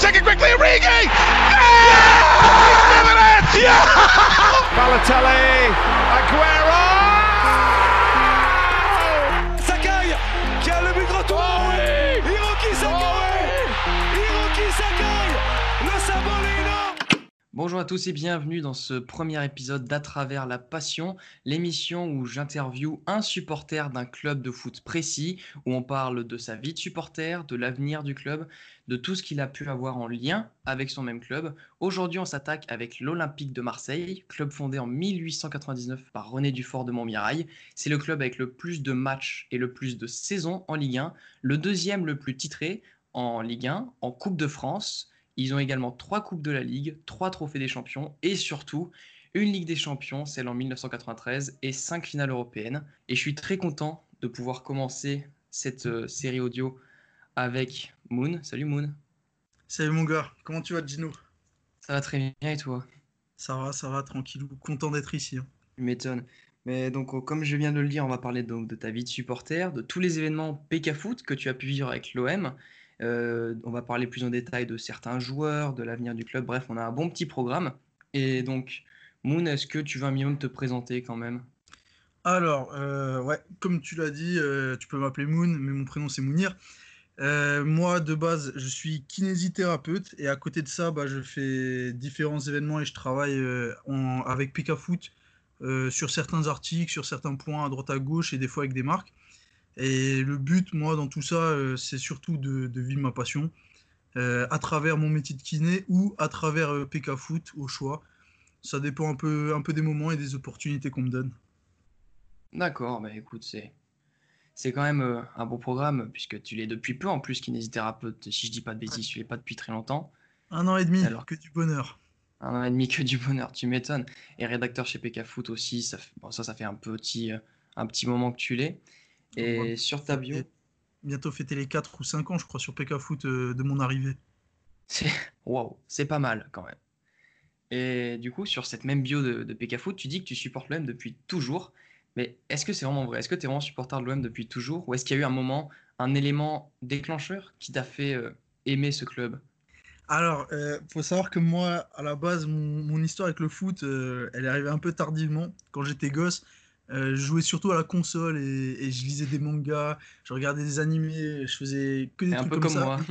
take it quickly, Origi! Yeah! He's doing it! Yeah! Balotelli, Aguero! Bonjour à tous et bienvenue dans ce premier épisode d'À travers la passion, l'émission où j'interviewe un supporter d'un club de foot précis, où on parle de sa vie de supporter, de l'avenir du club, de tout ce qu'il a pu avoir en lien avec son même club. Aujourd'hui, on s'attaque avec l'Olympique de Marseille, club fondé en 1899 par René Dufort de Montmirail. C'est le club avec le plus de matchs et le plus de saisons en Ligue 1, le deuxième le plus titré en Ligue 1, en Coupe de France. Ils ont également trois Coupes de la Ligue, trois Trophées des Champions et surtout une Ligue des Champions, celle en 1993, et cinq finales européennes. Et je suis très content de pouvoir commencer cette euh, série audio avec Moon. Salut Moon. Salut mon gars, comment tu vas Gino? Ça va très bien et toi? Ça va, ça va, tranquille, content d'être ici. hein. Tu m'étonnes. Mais donc, euh, comme je viens de le dire, on va parler donc de ta vie de supporter, de tous les événements PK Foot que tu as pu vivre avec l'OM. Euh, on va parler plus en détail de certains joueurs, de l'avenir du club. Bref, on a un bon petit programme. Et donc, Moon, est-ce que tu veux un minimum te présenter quand même? Alors, euh, ouais, comme tu l'as dit, euh, tu peux m'appeler Moon, mais mon prénom c'est Mounir. Moi, de base, je suis kinésithérapeute et à côté de ça, bah, je fais différents événements et je travaille en- avec PK Foot euh, sur certains articles, sur certains points à droite à gauche et des fois avec des marques. Et le but, moi, dans tout ça, euh, c'est surtout de, de vivre ma passion euh, à travers mon métier de kiné ou à travers euh, PK Foot au choix. Ça dépend un peu, un peu des moments et des opportunités qu'on me donne. D'accord, bah écoute, c'est c'est quand même euh, un bon programme, puisque tu l'es depuis peu en plus, kinésithérapeute, si je dis pas de bêtises, tu l'es pas depuis très longtemps. Un an et demi, Alors. que du bonheur. Un an et demi que du bonheur, tu m'étonnes. Et rédacteur chez PK Foot aussi, ça, fait- bon, ça, ça fait un petit, euh, un petit moment que tu l'es. Et Ouais. sur ta bio, bientôt fêter les 4 ou 5 ans, je crois, sur PK Foot euh, de mon arrivée. c'est waouh, c'est pas mal quand même. Et du coup, sur cette même bio de, de PK Foot, tu dis que tu supportes l'OM depuis toujours. Mais est-ce que c'est vraiment vrai? Est-ce que tu es vraiment supporter de l'OM depuis toujours? Ou est-ce qu'il y a eu un moment, un élément déclencheur qui t'a fait euh, aimer ce club? Alors, euh, faut savoir que moi, à la base, mon, mon histoire avec le foot, euh, elle est arrivée un peu tardivement. Quand j'étais gosse, je jouais surtout à la console et, et je lisais des mangas, je regardais des animés, je faisais que des C'est un trucs peu comme comme ça. moi.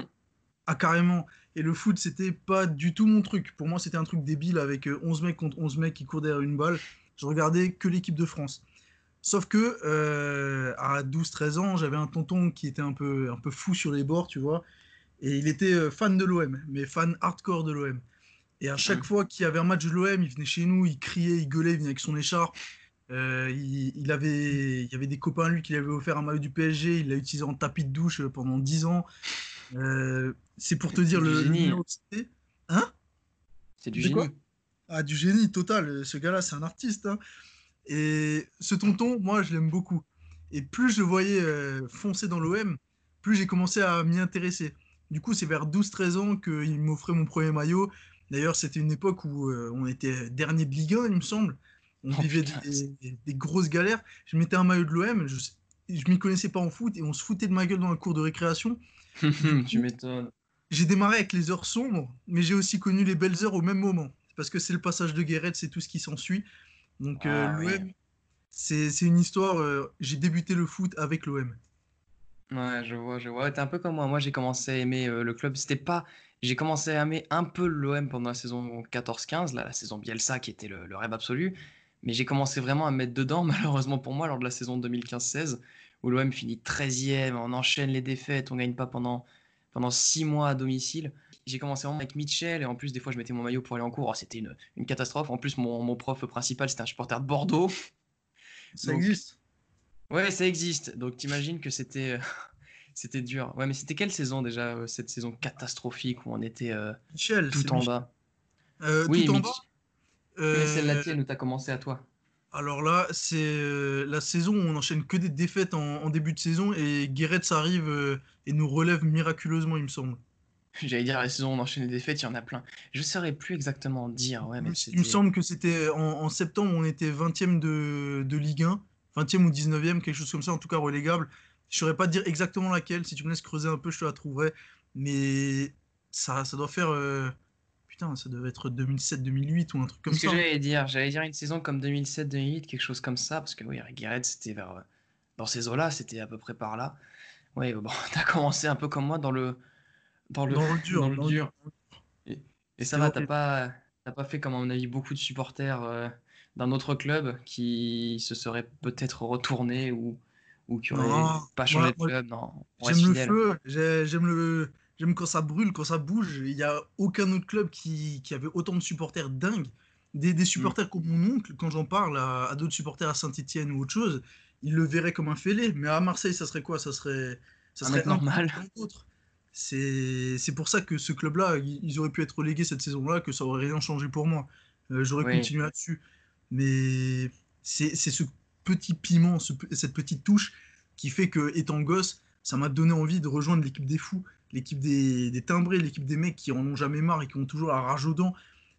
Ah, carrément. Et le foot, c'était pas du tout mon truc. Pour moi, c'était un truc débile avec euh, 11 mecs contre 11 mecs qui courent derrière une balle. Je regardais que l'équipe de France. Sauf que euh, à 12-13 ans, j'avais un tonton qui était un peu, un peu fou sur les bords, tu vois. Et il était euh, fan de l'OM, mais fan hardcore de l'OM. Et à chaque Mhm. fois qu'il y avait un match de l'OM, il venait chez nous, il criait, il gueulait, il venait avec son écharpe. Euh, il, il avait, il y avait des copains lui qui lui avaient offert un maillot du PSG, il l'a utilisé en tapis de douche euh, pendant 10 ans. Euh, c'est pour te dire le, génie. Hein? C'est du génie. Ah, du génie total. Ce gars-là, c'est un artiste. hein. Et ce tonton, moi, je l'aime beaucoup. Et plus je le voyais euh, foncer dans l'OM, plus j'ai commencé à m'y intéresser. Du coup, c'est vers 12-13 ans qu'il m'offrait mon premier maillot. D'ailleurs, c'était une époque où euh, on était dernier de Ligue 1, il me semble. On Oh, vivait des, des- des grosses galères. Je mettais un maillot de l'OM, je, je m'y connaissais pas en foot et on se foutait de ma gueule dans la cour de récréation. Tu m'étonnes. J'ai démarré avec les heures sombres, mais j'ai aussi connu les belles heures au même moment. Parce que c'est le passage de Guéret, c'est tout ce qui s'ensuit. Donc euh, Ah oui. l'OM, c'est c'est une histoire. euh, j'ai débuté le foot avec l'OM. Ouais, je vois, je vois. T'es un peu comme moi. Moi, j'ai commencé à aimer euh, le club. C'était pas. J'ai commencé à aimer un peu l'OM pendant la saison 14-15, là, la saison Bielsa qui était le, le rêve absolu. Mais j'ai commencé vraiment à me mettre dedans, malheureusement pour moi, lors de la saison 2015-16, où l'OM finit 13e, on enchaîne les défaites, on gagne pas pendant, pendant 6 mois à domicile. J'ai commencé vraiment avec Mitchell, et en plus, des fois, je mettais mon maillot pour aller en cours. Oh, c'était une, une catastrophe. En plus, mon, mon prof principal, c'était un supporter de Bordeaux. Ça Donc, existe. Ouais, ça existe. Donc t'imagines que c'était euh, c'était dur. Ouais, mais c'était quelle saison déjà, euh, cette saison catastrophique où on était euh, Michel, tout en Mich- bas? euh, Oui, tout en Mitch. bas? C'est la euh, tienne où t'as commencé à toi? alors là, c'est euh, la saison où on enchaîne que des défaites en, en début de saison et Guéret arrive euh, et nous relève miraculeusement, il me semble. J'allais dire la saison où on enchaîne les défaites, il y en a plein. Je saurais plus exactement dire, ouais, Il mais me- il me c'était. semble que c'était en, en septembre, on était 20e de, de Ligue 1, 20e ou 19e, quelque chose comme ça, en tout cas relégable. Je saurais pas dire exactement laquelle, si tu me laisses creuser un peu, je te la trouverai. Mais ça, ça doit faire. euh, Putain, ça devait être 2007-2008 ou un truc comme Ce que ça. j'allais dire, j'allais dire une saison comme 2007-2008, quelque chose comme ça, parce que oui, Garrett, c'était vers. euh, Dans ces eaux-là, c'était à peu près par là. Oui, bon, t'as commencé un peu comme moi dans le. Dans le, Dans le dur. dans le dans dur. dur. Et ça va, t'as pas, t'as pas fait comme à mon avis beaucoup de supporters euh, d'un autre club qui se seraient peut-être retournés ou, ou qui auraient Non, pas changé moi- de club. J'aime le feu, j'ai- j'aime le, j'aime quand ça brûle, quand ça bouge. Il n'y a aucun autre club qui, qui avait autant de supporters dingues. Des, Mm. des supporters comme mon oncle, quand j'en parle à, à d'autres supporters à Saint-Etienne ou autre chose, ils le verraient comme un fêlé. Mais à Marseille, ça serait quoi? Ça serait, ça Un serait mec normal. C'est, pour ça que ce club-là, ils, auraient pu être relégués cette saison-là, que ça aurait rien changé pour moi. Euh, J'aurais Oui. continué là-dessus. Mais c'est ce petit piment, ce cette petite touche qui fait que, étant gosse, ça m'a donné envie de rejoindre l'équipe des fous, l'équipe des, des timbrés, l'équipe des mecs qui en ont jamais marre et qui ont toujours la rage aux dents.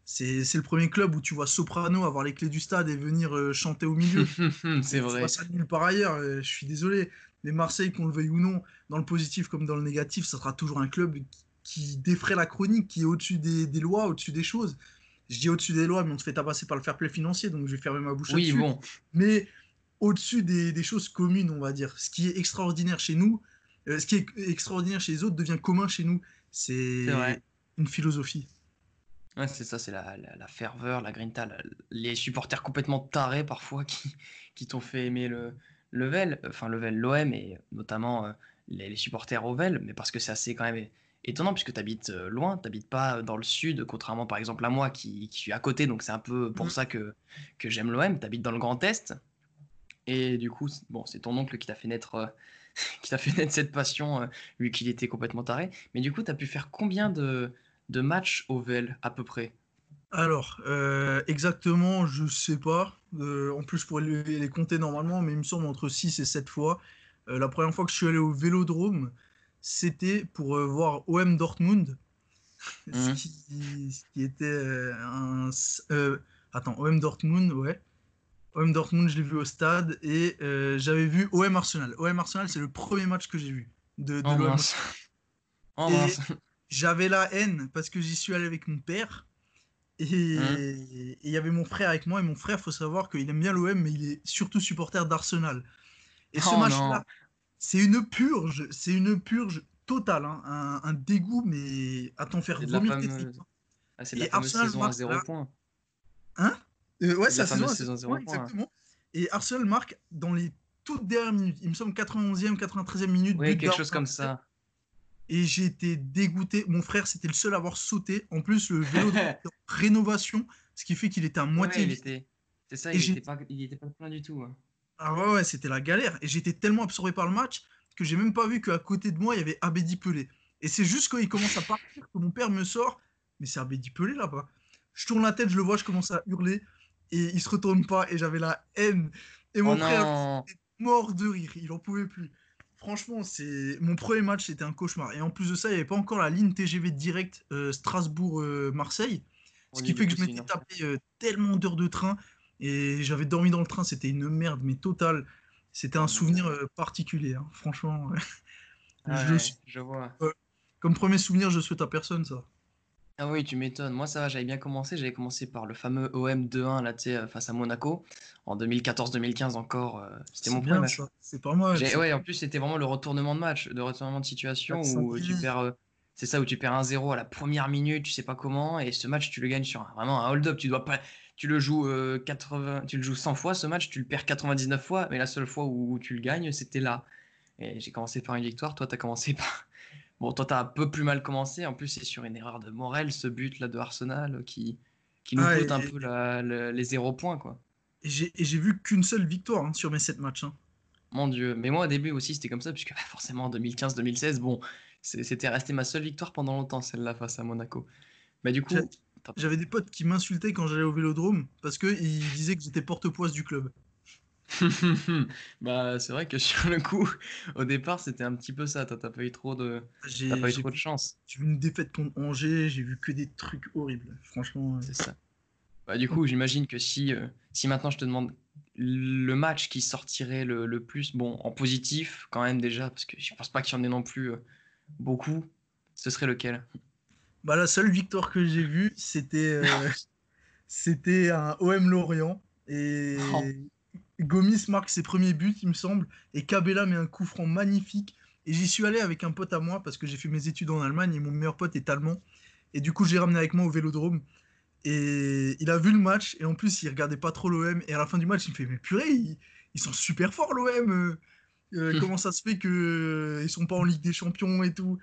C'est le premier club où tu vois Soprano avoir les clés du stade et venir euh, chanter au milieu. C'est vrai. ça nulle part ailleurs, euh, je suis désolé. Mais Marseille, qu'on le veuille ou non, dans le positif comme dans le négatif, ça sera toujours un club qui, défraie la chronique, qui est au-dessus des, des lois, au-dessus des choses. Je dis au-dessus des lois, mais on se fait tabasser par le fair play financier, donc je vais fermer ma bouche Oui, bon. mais au-dessus des, des choses communes, on va dire. Ce qui est extraordinaire chez nous, euh, ce qui est extraordinaire chez les autres devient commun chez nous. C'est une philosophie. Ouais, c'est ça, c'est la, la, la ferveur, la grinta, la- les supporters complètement tarés parfois qui, qui t'ont fait aimer le Level, enfin Level, l'OM et notamment euh, les, les supporters Ovel, mais parce que c'est assez quand même étonnant puisque tu habites loin, tu n'habites pas dans le sud, contrairement par exemple à moi qui, qui suis à côté, donc c'est un peu pour Mhm. ça que, que j'aime l'OM, tu habites dans le Grand Est, et du coup, c'est- bon, c'est ton oncle qui t'a fait naître, euh, qui t'a fait naître cette passion, euh, vu qu'il était complètement taré, mais du coup, tu as pu faire combien de, de matchs Ovel à peu près? Alors, euh, exactement, je sais pas. Euh, en plus, je pourrais les, les compter normalement, mais il me semble entre 6 et 7 fois. Euh, la première fois que je suis allé au Vélodrome, c'était pour voir OM Dortmund. ce, qui, ce qui était un... attends, OM Dortmund, ouais. OM Dortmund, je l'ai vu au stade et euh, j'avais vu OM Arsenal. OM Arsenal, c'est le premier match que j'ai vu de, de Oh l'OM. Oh j'avais la haine parce que j'y suis allé avec mon père. Et Hein et il y avait mon frère avec moi. Et mon frère, faut savoir qu'il aime bien l'OM, mais il est surtout supporter d'Arsenal. Et ce Oh match-là, c'est une purge. C'est une purge totale. hein, Un, un dégoût, mais à t'en faire vomir fameuse- tripes. Ah, c'est la fameuse Arsenal saison à marque 0 là. points. Euh, ouais, C'est la saison, saison ouais, exactement. Et Arsenal marque dans les toutes dernières minutes. Il me semble 91e, 93e minute. Oui, quelque chose comme ça. Et j'ai été dégoûté. Mon frère, c'était le seul à avoir sauté. En plus, le vélo était en rénovation, ce qui fait qu'il était à moitié Ouais, était. C'est ça, Et il j'ai- était pas, il était pas plein du tout. hein. Ah ouais, ouais, c'était la galère. Et j'étais tellement absorbé par le match que j'ai même pas vu qu'à côté de moi, il y avait Abedi Pelé. Et c'est juste quand il commence à partir que mon père me sort. Mais c'est Abedi Pelé là-bas. Je tourne la tête, je le vois, je commence à hurler. Et il se retourne pas. Et j'avais la haine. Et mon Oh frère était mort de rire. Il en pouvait plus. Franchement, c'est mon premier match, c'était un cauchemar. Et en plus de ça, il n'y avait pas encore la ligne TGV direct euh, Strasbourg-Marseille. Ce qui fait que je m'étais tapé euh, tellement d'heures de train et j'avais dormi dans le train, c'était une merde, mais totale. C'était un souvenir euh, particulier, hein. franchement. je le Ouais, suis- je vois. Comme premier souvenir, je souhaite à personne ça. Ah oui, tu m'étonnes. Moi, ça va, j'avais bien commencé. J'avais commencé par le fameux OM 2-1 là, tu sais, euh, face à Monaco en 2014-2015 encore. euh, C'était mon bien premier match. ça, c'est pas. J'ai- c'est- Ouais, en plus, c'était vraiment le retournement de match, de retournement de situation où tu perds. euh, C'est ça, où tu perds 1-0 à la première minute, tu sais pas comment, et ce match, tu le gagnes sur un- vraiment un hold-up. Tu dois pas. Tu le joues euh, 80, tu le joues 100 fois ce match, tu le perds 99 fois, mais la seule fois où tu le gagnes, c'était là. Et j'ai commencé par une victoire, toi, t'as commencé par. Bon, toi, t'as un peu plus mal commencé. En plus, c'est sur une erreur de Morel, ce but là de Arsenal euh, qui, qui nous Ah, coûte un peu la- les 0 points, quoi. Et j'ai vu qu'une seule victoire hein, sur mes 7 matchs. hein. Mon Dieu. Mais moi, au début aussi, c'était comme ça, puisque bah, forcément, en 2015-2016, bon, c'était resté ma seule victoire pendant longtemps, celle-là, face à Monaco. Mais du coup, J'avais des potes qui m'insultaient quand j'allais au vélodrome parce qu'ils disaient que j'étais porte-poisse du club. bah, c'est vrai que sur le coup, au départ, c'était un petit peu ça. T'as pas eu trop de, pas eu trop de chance. j'ai vu une défaite contre Angers, j'ai vu que des trucs horribles. Franchement, euh, C'est ça. Bah, du coup, j'imagine que si, euh, si maintenant je te demande le match qui sortirait le, le plus, bon, en positif quand même déjà, parce que je pense pas qu'il y en ait non plus euh, beaucoup, ce serait lequel? Bah, la seule victoire que j'ai vue, c'était c'était un OM Lorient. Et Oh. Gomis marque ses premiers buts, il me semble. Et Cabella met un coup franc magnifique. Et j'y suis allé avec un pote à moi parce que j'ai fait mes études en Allemagne et mon meilleur pote est allemand. Et du coup, j'ai ramené avec moi au vélodrome. Et il a vu le match. Et en plus, il regardait pas trop l'OM. Et à la fin du match, il me fait Mais purée, ils, ils sont super forts, l'OM. euh, comment ça se fait qu'ils euh, ils sont pas en Ligue des Champions et tout?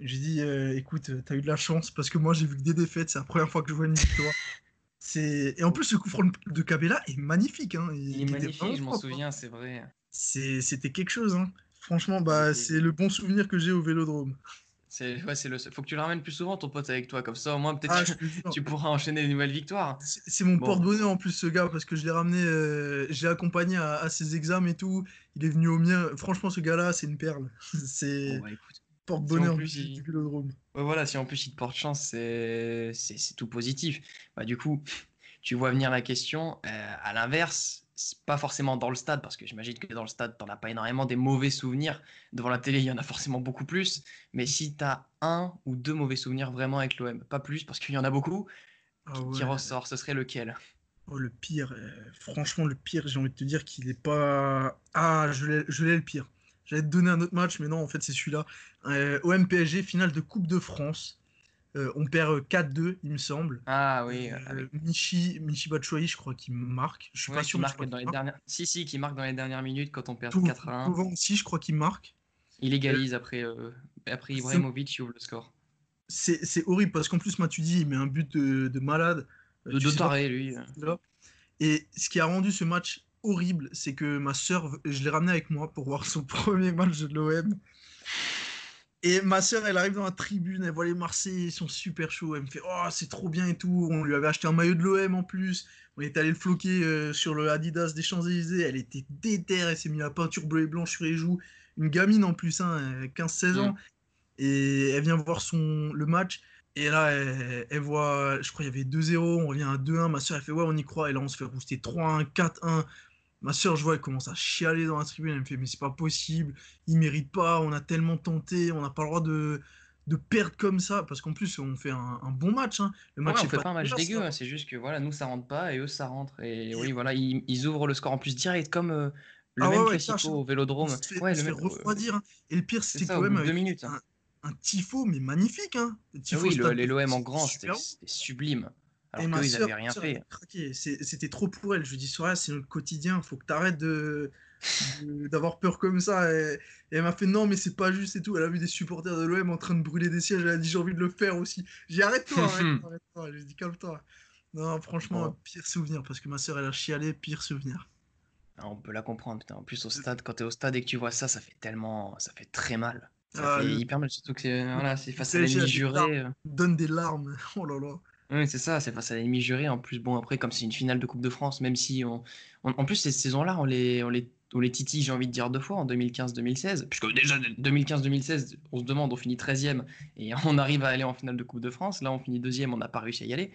J'ai dit euh, Écoute, t'as eu de la chance parce que moi, j'ai vu que des défaites. C'est la première fois que je vois une victoire. C'est... Et en plus, le coup franc de Cabella est magnifique. Hein. Il est magnifique, je m'en hein. souviens, c'est vrai. C'était quelque chose. Hein. Franchement, bah, c'est le bon souvenir que j'ai au vélodrome. C'est ouais, c'est le Faut que tu le ramènes plus souvent ton pote avec toi, comme ça au moins peut-être Ah, jure. tu pourras enchaîner des nouvelles victoires. C'est mon Bon. porte-bonheur en plus, ce gars, parce que je l'ai ramené, euh, je l'ai accompagné à, à ses examens et tout. Il est venu au mien. Franchement, ce gars-là, c'est une perle. C'est Bon, bah, écoute. Porte-bonheur si du, il- du vélodrome. Ouais, voilà, si en plus il te porte chance, c'est tout positif. Bah, du coup, tu vois venir la question. euh, à l'inverse, pas forcément dans le stade, parce que j'imagine que dans le stade, t'en as pas énormément des mauvais souvenirs. Devant la télé, il y en a forcément beaucoup plus. Mais si t'as un ou deux mauvais souvenirs vraiment avec l'OM, pas plus, parce qu'il y en a beaucoup, Ah qui ressort, ce serait lequel? Oh, le pire, euh, franchement, le pire, j'ai envie de te dire qu'il est pas. Ah, je l'ai je l'ai le pire. J'allais te donner un autre match, mais non, en fait, c'est celui-là. Euh, OM PSG, finale de Coupe de France. Euh, on perd euh, 4-2, il me semble. Ah oui, Euh, ah. Michi, Michi Batshuayi, je crois qu'il marque. Je suis Ouais, pas qui sûr, je marque dans les marque. dernières... Si, si, qui marque dans les dernières minutes quand on perd Tout- 4 à 1. Souvent aussi, je crois qu'il marque. Il égalise après, euh, après Ibrahimovic, il ouvre le score. C'est horrible parce qu'en plus, Matuidi, il met un but de, de malade. Euh, De, de taré, lui. euh. Et ce qui a rendu ce match horrible, c'est que ma soeur, je l'ai ramenée avec moi pour voir son premier match de l'OM. Et ma soeur, elle arrive dans la tribune, elle voit les Marseillais, ils sont super chauds. Elle me fait Oh, c'est trop bien et tout. On lui avait acheté un maillot de l'OM en plus. On est allé le floquer euh, sur le Adidas des Champs-Élysées. Elle était déterre, elle s'est mis la peinture bleue et blanche sur les joues. Une gamine en plus, hein, 15-16 ans. Et elle vient voir son, le match. Et là, elle, elle voit, je crois qu'il y avait 2-0, on revient à 2-1. Ma soeur, elle fait Ouais, on y croit. Et là, on se fait rouster 3-1, 4-1. Ma soeur, je vois, elle commence à chialer dans la tribune. Elle me fait Mais c'est pas possible, il mérite pas, on a tellement tenté, on n'a pas le droit de, de perdre comme ça. Parce qu'en plus, on fait un, un bon match. hein. Le Ouais, match on fait pas un match dégueu, hein. c'est juste que voilà, nous ça rentre pas et eux ça rentre. Et oui, voilà, ils, ils ouvrent le score en plus direct comme euh, le Ah ouais, même ouais, au vélodrome. fait, Ouais, le même- refroidir. hein. Et le pire, C'est c'était quand même avec minutes. un, un tifo, mais magnifique. Hein. Le Ah tifo oui, le- les l'OM en grand, c'était sublime. Alors qu'eux, ils sœur, avaient rien fait. C'était trop pour elle. Je lui dis, Soraya, c'est notre quotidien. Faut que tu arrêtes de, d'avoir peur comme ça. Et, et elle m'a fait, non, mais c'est pas juste et tout. Elle a vu des supporters de l'OM en train de brûler des sièges. Elle a dit, j'ai envie de le faire aussi. J'ai arrête-toi, arrête-toi, dit, calme-toi. Non, franchement, pire souvenir. Parce que ma sœur, elle a chialé, pire souvenir. Ah, on peut la comprendre, putain. En plus, au stade, quand t'es au stade et que tu vois ça, ça fait tellement. Ça fait très mal. Ça Ah, fait le- hyper mal, surtout que c'est voilà, c'est face à l'ennemi juré. euh. Donne des larmes. Oh là là. Oui, c'est ça, c'est face à l'ennemi juré. En plus, bon, après, comme c'est une finale de Coupe de France, même si on. on- en plus, ces saisons-là, on les, on les, on les titille, j'ai envie de dire deux fois, en 2015-2016. Puisque déjà, 2015-2016, on se demande, on finit 13e et on arrive à aller en finale de Coupe de France. Là, on finit deuxième, on n'a pas réussi à y aller.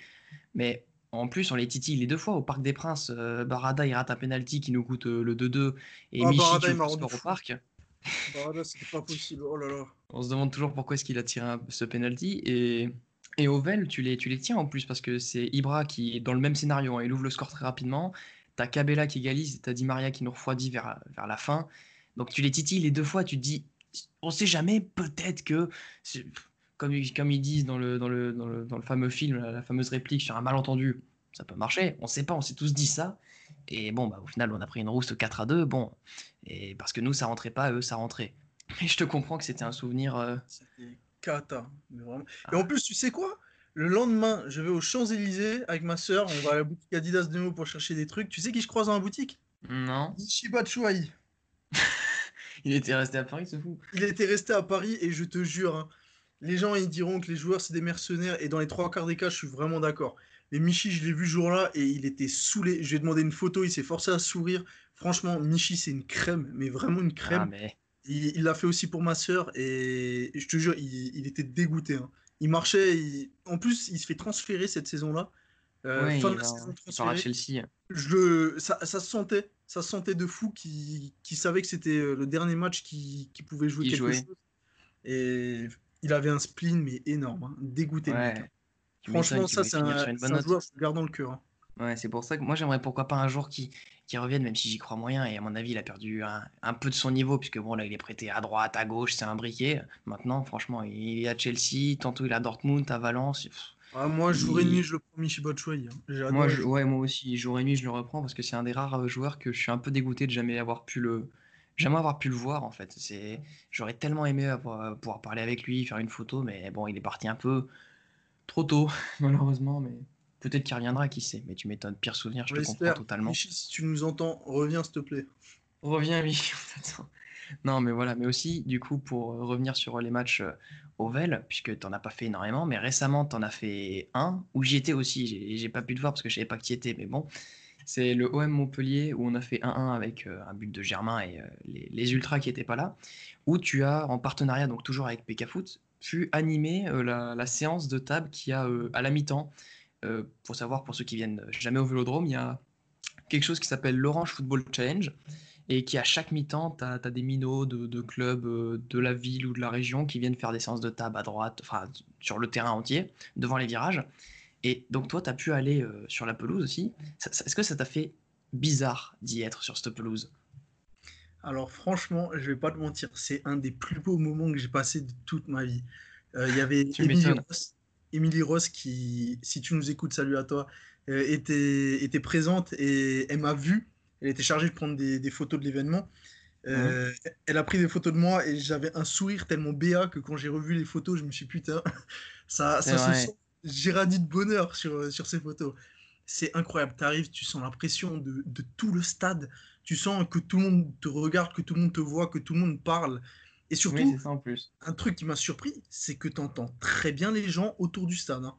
Mais en plus, on les titille les deux fois au Parc des Princes. Euh, Barada, il rate un penalty qui nous coûte euh, le 2-2. Et Ah, Michi Barada, qui il m'a ouvre le rendu score au fou. parc. Là, c'était pas possible. Oh là là. On se demande toujours pourquoi est-ce qu'il a tiré un- ce penalty. Et, et Ovel, tu les, tu les tiens en plus parce que c'est Ibra qui est dans le même scénario. hein, il ouvre le score très rapidement. T'as Cabella qui égalise t'as Di Maria qui nous refroidit vers, vers la fin. Donc tu les titilles les deux fois. Tu te dis, on sait jamais, peut-être que. Comme, comme ils disent dans le, dans, le, dans, le, dans le fameux film, la, fameuse réplique sur un malentendu, ça peut marcher. On sait pas, on s'est tous dit ça. Et bon, bah, au final, on a pris une rouste 4 à 2. Bon, et parce que nous, ça rentrait pas, eux, ça rentrait. Mais je te comprends que c'était un souvenir. euh, cata. mais vraiment. Ah. Et en plus, tu sais quoi? Le lendemain, je vais aux Champs-Élysées avec ma soeur. On va à la boutique Adidas Demo pour chercher des trucs. Tu sais qui je croise dans la boutique? Non. Ishiba Batshuayi. Il était resté à Paris, ce fou. Il était resté à Paris et je te jure, hein, les gens ils diront que les joueurs c'est des mercenaires et dans les trois quarts des cas, je suis vraiment d'accord. Mais Michi, je l'ai vu ce jour-là et il était saoulé. Je lui ai demandé une photo, il s'est forcé à sourire. Franchement, Michi, c'est une crème, mais vraiment une crème. Ah, mais. Il il l'a fait aussi pour ma sœur et je te jure, il, il était dégoûté. hein. Il marchait, il- en plus, il se fait transférer cette saison-là. Euh, fin il de la saison il à. Chelsea. Je ça, ça se sentait, ça se sentait de fou qui, savait que c'était euh, le dernier match qui, qui pouvait jouer Qui quelque jouait. chose. Et il avait un spleen, mais énorme. hein. Dégoûté. hein. Ouais. Franchement, ça, c'est un, un joueur, je le garde dans le cœur. hein. Ouais, c'est pour ça que moi j'aimerais pourquoi pas un jour qui, qui revienne, même si j'y crois moyen. Et à mon avis, il a perdu un, un peu de son niveau, puisque bon, là, il est prêté à droite, à gauche, c'est un briquet. Maintenant, franchement, il est à Chelsea, tantôt il est à Dortmund, à Valence. Ah, moi, jour et nuit, je le prends Michi Batshuayi. hein. Moi, je, ouais, moi aussi, jour et nuit, je le reprends parce que c'est un des rares euh, joueurs que je suis un peu dégoûté de jamais avoir pu le, jamais avoir pu le voir en fait. C'est, j'aurais tellement aimé avoir- pouvoir parler avec lui, faire une photo, mais bon, il est parti un peu trop tôt, malheureusement. Mais peut-être qu'il reviendra, qui sait. Mais tu m'étonnes, pire souvenir, je On te comprends totalement. Michi, si tu nous entends, reviens, s'il te plaît. Reviens, oui. Non, mais voilà. Mais aussi, du coup, pour euh, revenir sur les matchs euh, Ovel, puisque t'en as pas fait énormément, mais récemment, t'en as fait un où j'y étais aussi. J'ai pas pu te voir parce que je savais pas que tu étais, mais bon. C'est le OM Montpellier où on a fait 1-1 avec euh, un but de Germain et euh, les, les Ultras qui étaient pas là. Où tu as, en partenariat, donc toujours avec PK Foot, pu animer euh, la, la séance de table qui a euh, à la mi-temps. Euh, pour savoir, pour ceux qui viennent jamais au vélodrome, il y a quelque chose qui s'appelle l'Orange Football Challenge et qui à chaque mi-temps, tu as, des minots de, de clubs euh, de la ville ou de la région qui viennent faire des séances de table à droite, enfin sur le terrain entier, devant les virages. Et donc toi, tu as pu aller euh, sur la pelouse aussi. Est-ce que ça t'a fait bizarre d'y être sur cette pelouse? Alors franchement, je vais pas te mentir, c'est un des plus beaux moments que j'ai passé de toute ma vie. Euh, Il y avait. Ross, Émilie Ross qui, si tu nous écoutes, salut à toi, euh, était, était présente et elle m'a vu. Elle était chargée de prendre des, des photos de l'événement. Euh, Elle a pris des photos de moi et j'avais un sourire tellement béat que quand j'ai revu les photos, je me suis dit, putain, ça, ça se sent. J'ai radis de bonheur sur, sur ces photos. C'est incroyable. Tu arrives, tu sens la pression de, de tout le stade. Tu sens que tout le monde te regarde, que tout le monde te voit, que tout le monde parle. Et surtout, Oui, c'est ça en plus. un truc qui m'a surpris, c'est que tu entends très bien les gens autour du stade. hein.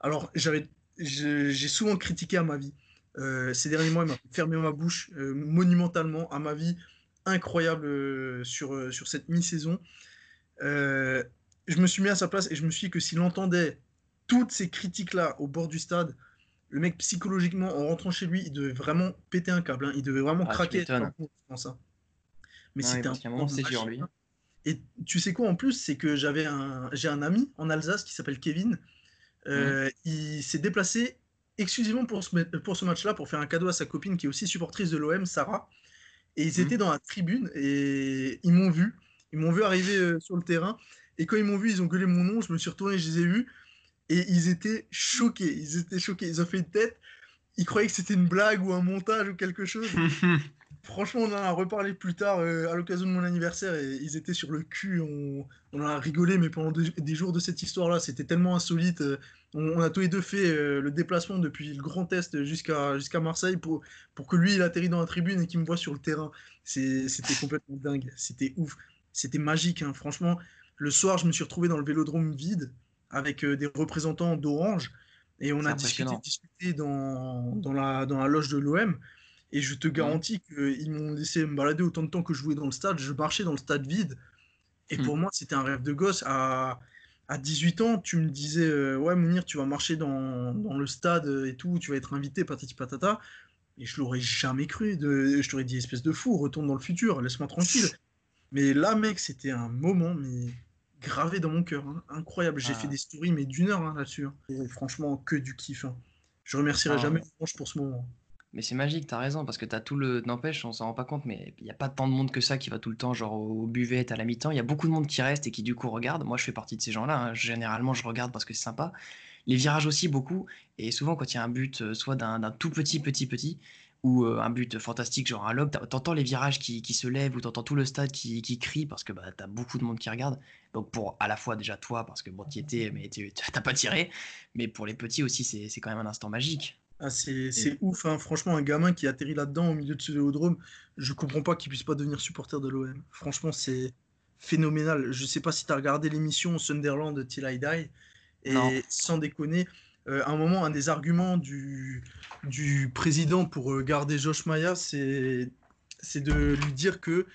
Alors, j'avais, j'ai souvent critiqué à ma vie. Euh, ces derniers mois, il m'a fermé ma bouche euh, monumentalement à ma vie. Incroyable euh, sur, sur cette mi-saison. Je me suis mis à sa place et je me suis dit que s'il entendait toutes ces critiques-là au bord du stade, le mec psychologiquement, en rentrant chez lui, il devait vraiment péter un câble. hein. Il devait vraiment Ah, craquer. pense, hein. Mais c'était un moment c'est dur, lui. hein. Et tu sais quoi en plus, c'est que j'avais un, j'ai un ami en Alsace qui s'appelle Kevin. Euh, Il s'est déplacé exclusivement pour ce, ma- pour ce match-là, pour faire un cadeau à sa copine qui est aussi supportrice de l'OM, Sarah. Et ils Mhm. étaient dans la tribune et ils m'ont vu. Ils m'ont vu arriver euh, sur le terrain. Et quand ils m'ont vu, ils ont gueulé mon nom. Je me suis retourné, je les ai vus. Et ils étaient choqués. Ils étaient choqués. Ils ont fait une tête. Ils croyaient que c'était une blague ou un montage ou quelque chose. Franchement, on en a reparlé plus tard euh, à l'occasion de mon anniversaire et ils étaient sur le cul. On, a rigolé, mais pendant des, des jours de cette histoire-là, c'était tellement insolite. euh, On, on a tous les deux fait euh, le déplacement depuis le Grand Est jusqu'à jusqu'à Marseille pour, pour que lui, il atterrit dans la tribune et qu'il me voit sur le terrain. C'était complètement dingue. C'était ouf. C'était magique. hein. Franchement, le soir, je me suis retrouvé dans le vélodrome vide avec des représentants d'Orange et on a discuté, impressionnant. discuté dans, dans, la, dans la loge de l'OM. Et je te garantis qu'ils m'ont laissé me balader autant de temps que je jouais dans le stade. Je marchais dans le stade vide. Et Hmm. pour moi, c'était un rêve de gosse. À, à 18 ans, tu me disais euh, Ouais, Mounir, tu vas marcher dans, dans le stade et tout, tu vas être invité, patati patata. Et je l'aurais jamais cru. De, je t'aurais dit Espèce de fou, retourne dans le futur, laisse-moi tranquille. Mais là, mec, c'était un moment, mais gravé dans mon cœur. hein. Incroyable. J'ai Ah. fait des stories, mais d'une heure hein, là-dessus. hein. Et franchement, que du kiff. Je remercierai Ah. jamais Orange pour ce moment. Mais c'est magique, t'as raison, parce que t'as tout le. N'empêche, on s'en rend pas compte, mais il n'y a pas tant de monde que ça qui va tout le temps, genre au buvette, à la mi-temps. Il y a beaucoup de monde qui reste et qui du coup regarde. Moi, je fais partie de ces gens-là. hein. Généralement, je regarde parce que c'est sympa. Les virages aussi, beaucoup. Et souvent, quand il y a un but, euh, soit d'un tout petit, petit, petit, ou euh, un but fantastique, genre un lob, t'entends les virages qui, se lèvent, ou t'entends tout le stade qui, crie, parce que bah, t'as beaucoup de monde qui regarde. Donc, pour à la fois déjà toi, parce que bon, t'y étais, mais t'as pas tiré. Mais pour les petits aussi, c'est quand même un instant magique. Ah, c'est ouf, hein. Franchement, un gamin qui atterrit là-dedans au milieu de ce vélodrome, je comprends pas qu'il puisse pas devenir supporter de l'OM. Franchement, c'est phénoménal. Je sais pas si tu as regardé l'émission Sunderland Till I Die, et Non. sans déconner, euh, à un moment, un des arguments du, du président pour euh, garder Josh Maya, c'est c'est de lui dire que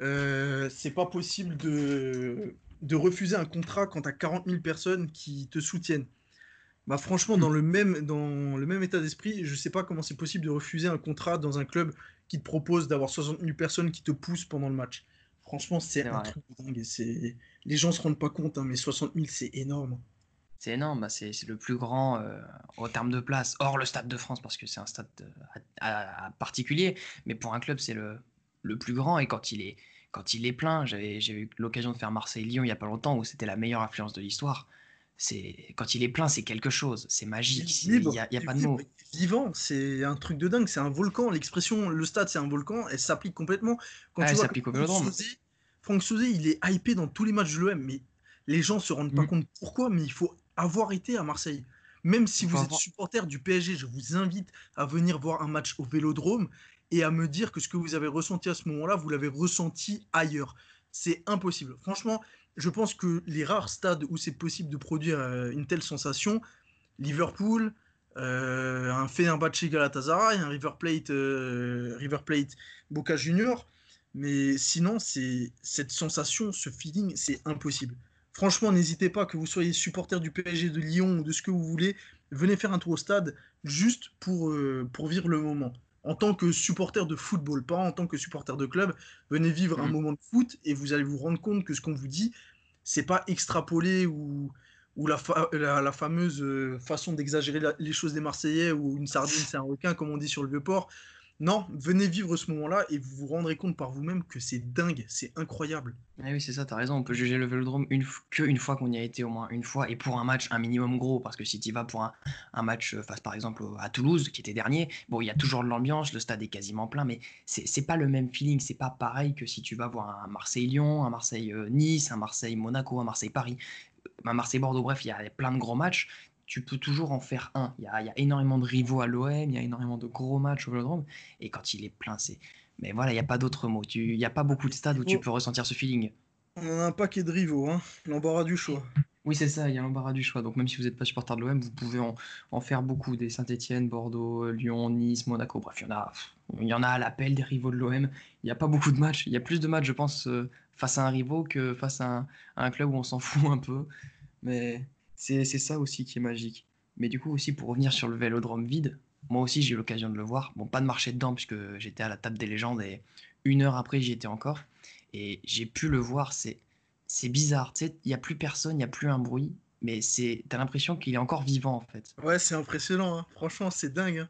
euh, c'est pas possible de, de refuser un contrat quand tu as 40 000 personnes qui te soutiennent. Bah franchement, dans le même, dans le même état d'esprit, je sais pas comment c'est possible de refuser un contrat dans un club qui te propose d'avoir 60 000 personnes qui te poussent pendant le match. Franchement, c'est un truc dingue. Les gens se rendent pas compte, hein, mais 60 000, c'est énorme. C'est énorme, bah, c'est le plus grand euh, au terme de place, hors le Stade de France, parce que c'est un stade euh, particulier, mais pour un club, c'est le, le, plus grand, et quand il est, quand il est plein, j'ai eu l'occasion de faire Marseille-Lyon il n'y a pas longtemps, où c'était la meilleure affluence de l'histoire, c'est quand il est plein, c'est quelque chose, c'est magique, il n'y a, a, pas de mots. Vivant, c'est un truc de dingue, c'est un volcan, l'expression le stade c'est un volcan, elle s'applique complètement. Quand tu vois Franck Sauzé, il est hypé dans tous les matchs de l'OM, mais les gens se rendent pas mm. compte pourquoi, mais il faut avoir été à Marseille. Même si vous êtes supporter du PSG, je vous invite à venir voir un match au Vélodrome et à me dire que ce que vous avez ressenti à ce moment-là, vous l'avez ressenti ailleurs. C'est impossible. Franchement, je pense que les rares stades où c'est possible de produire euh, une telle sensation, Liverpool, euh, un Fenerbahce Galatasaray, un River Plate, euh, River Plate Boca Junior, mais sinon, c'est cette sensation, ce feeling, c'est impossible. Franchement, n'hésitez pas, que vous soyez supporter du PSG de Lyon ou de ce que vous voulez, venez faire un tour au stade juste pour, euh, pour vivre le moment. En tant que supporter de football, pas en tant que supporter de club, venez vivre un mm. moment de foot et vous allez vous rendre compte que ce qu'on vous dit, c'est pas extrapolé ou, ou la, la, fameuse euh, façon d'exagérer les choses des Marseillais ou une sardine c'est un requin comme on dit sur le vieux port. Non, venez vivre ce moment-là et vous vous rendrez compte par vous-même que c'est dingue, c'est incroyable. Ah oui, c'est ça, t'as raison. On peut juger le vélodrome une qu'une fois qu'on y a été au moins une fois et pour un match un minimum gros. Parce que si tu vas pour un, match euh, face par exemple à Toulouse, qui était dernier, bon, il y a toujours de l'ambiance, le stade est quasiment plein, mais c'est pas le même feeling. C'est pas pareil que si tu vas voir un Marseille-Lyon, un Marseille-Nice, un Marseille-Monaco, un Marseille-Paris, un Marseille-Bordeaux. Bref, il y a plein de gros matchs tu peux toujours en faire un. Il y a, énormément de rivaux à l'OM, il y a énormément de gros matchs au Vélodrome, et quand il est plein, c'est. Mais voilà, il n'y a pas d'autre mot. Il n'y a pas beaucoup de stades où tu peux ressentir ce feeling. On a un paquet de rivaux, hein. l'embarras du choix. Oui, c'est ça, il y a l'embarras du choix. Donc même si vous n'êtes pas supporter de l'OM, vous pouvez en, faire beaucoup. Des Saint-Etienne, Bordeaux, Lyon, Nice, Monaco. Bref, il y en a, il y en a à l'appel des rivaux de l'OM. Il n'y a pas beaucoup de matchs. Il y a plus de matchs, je pense, euh, face à un rivaux que face à un club où on s'en fout un peu. Mais c'est ça aussi qui est magique. Mais du coup, aussi, pour revenir sur le vélodrome vide, moi aussi, j'ai eu l'occasion de le voir. Bon, pas de marcher dedans, puisque j'étais à la table des légendes et une heure après, j'y étais encore. Et j'ai pu le voir. C'est, bizarre. Tu sais, il n'y a plus personne, il n'y a plus un bruit. Mais t'as l'impression qu'il est encore vivant, en fait. Ouais, c'est impressionnant. Hein. Franchement, c'est dingue. Hein.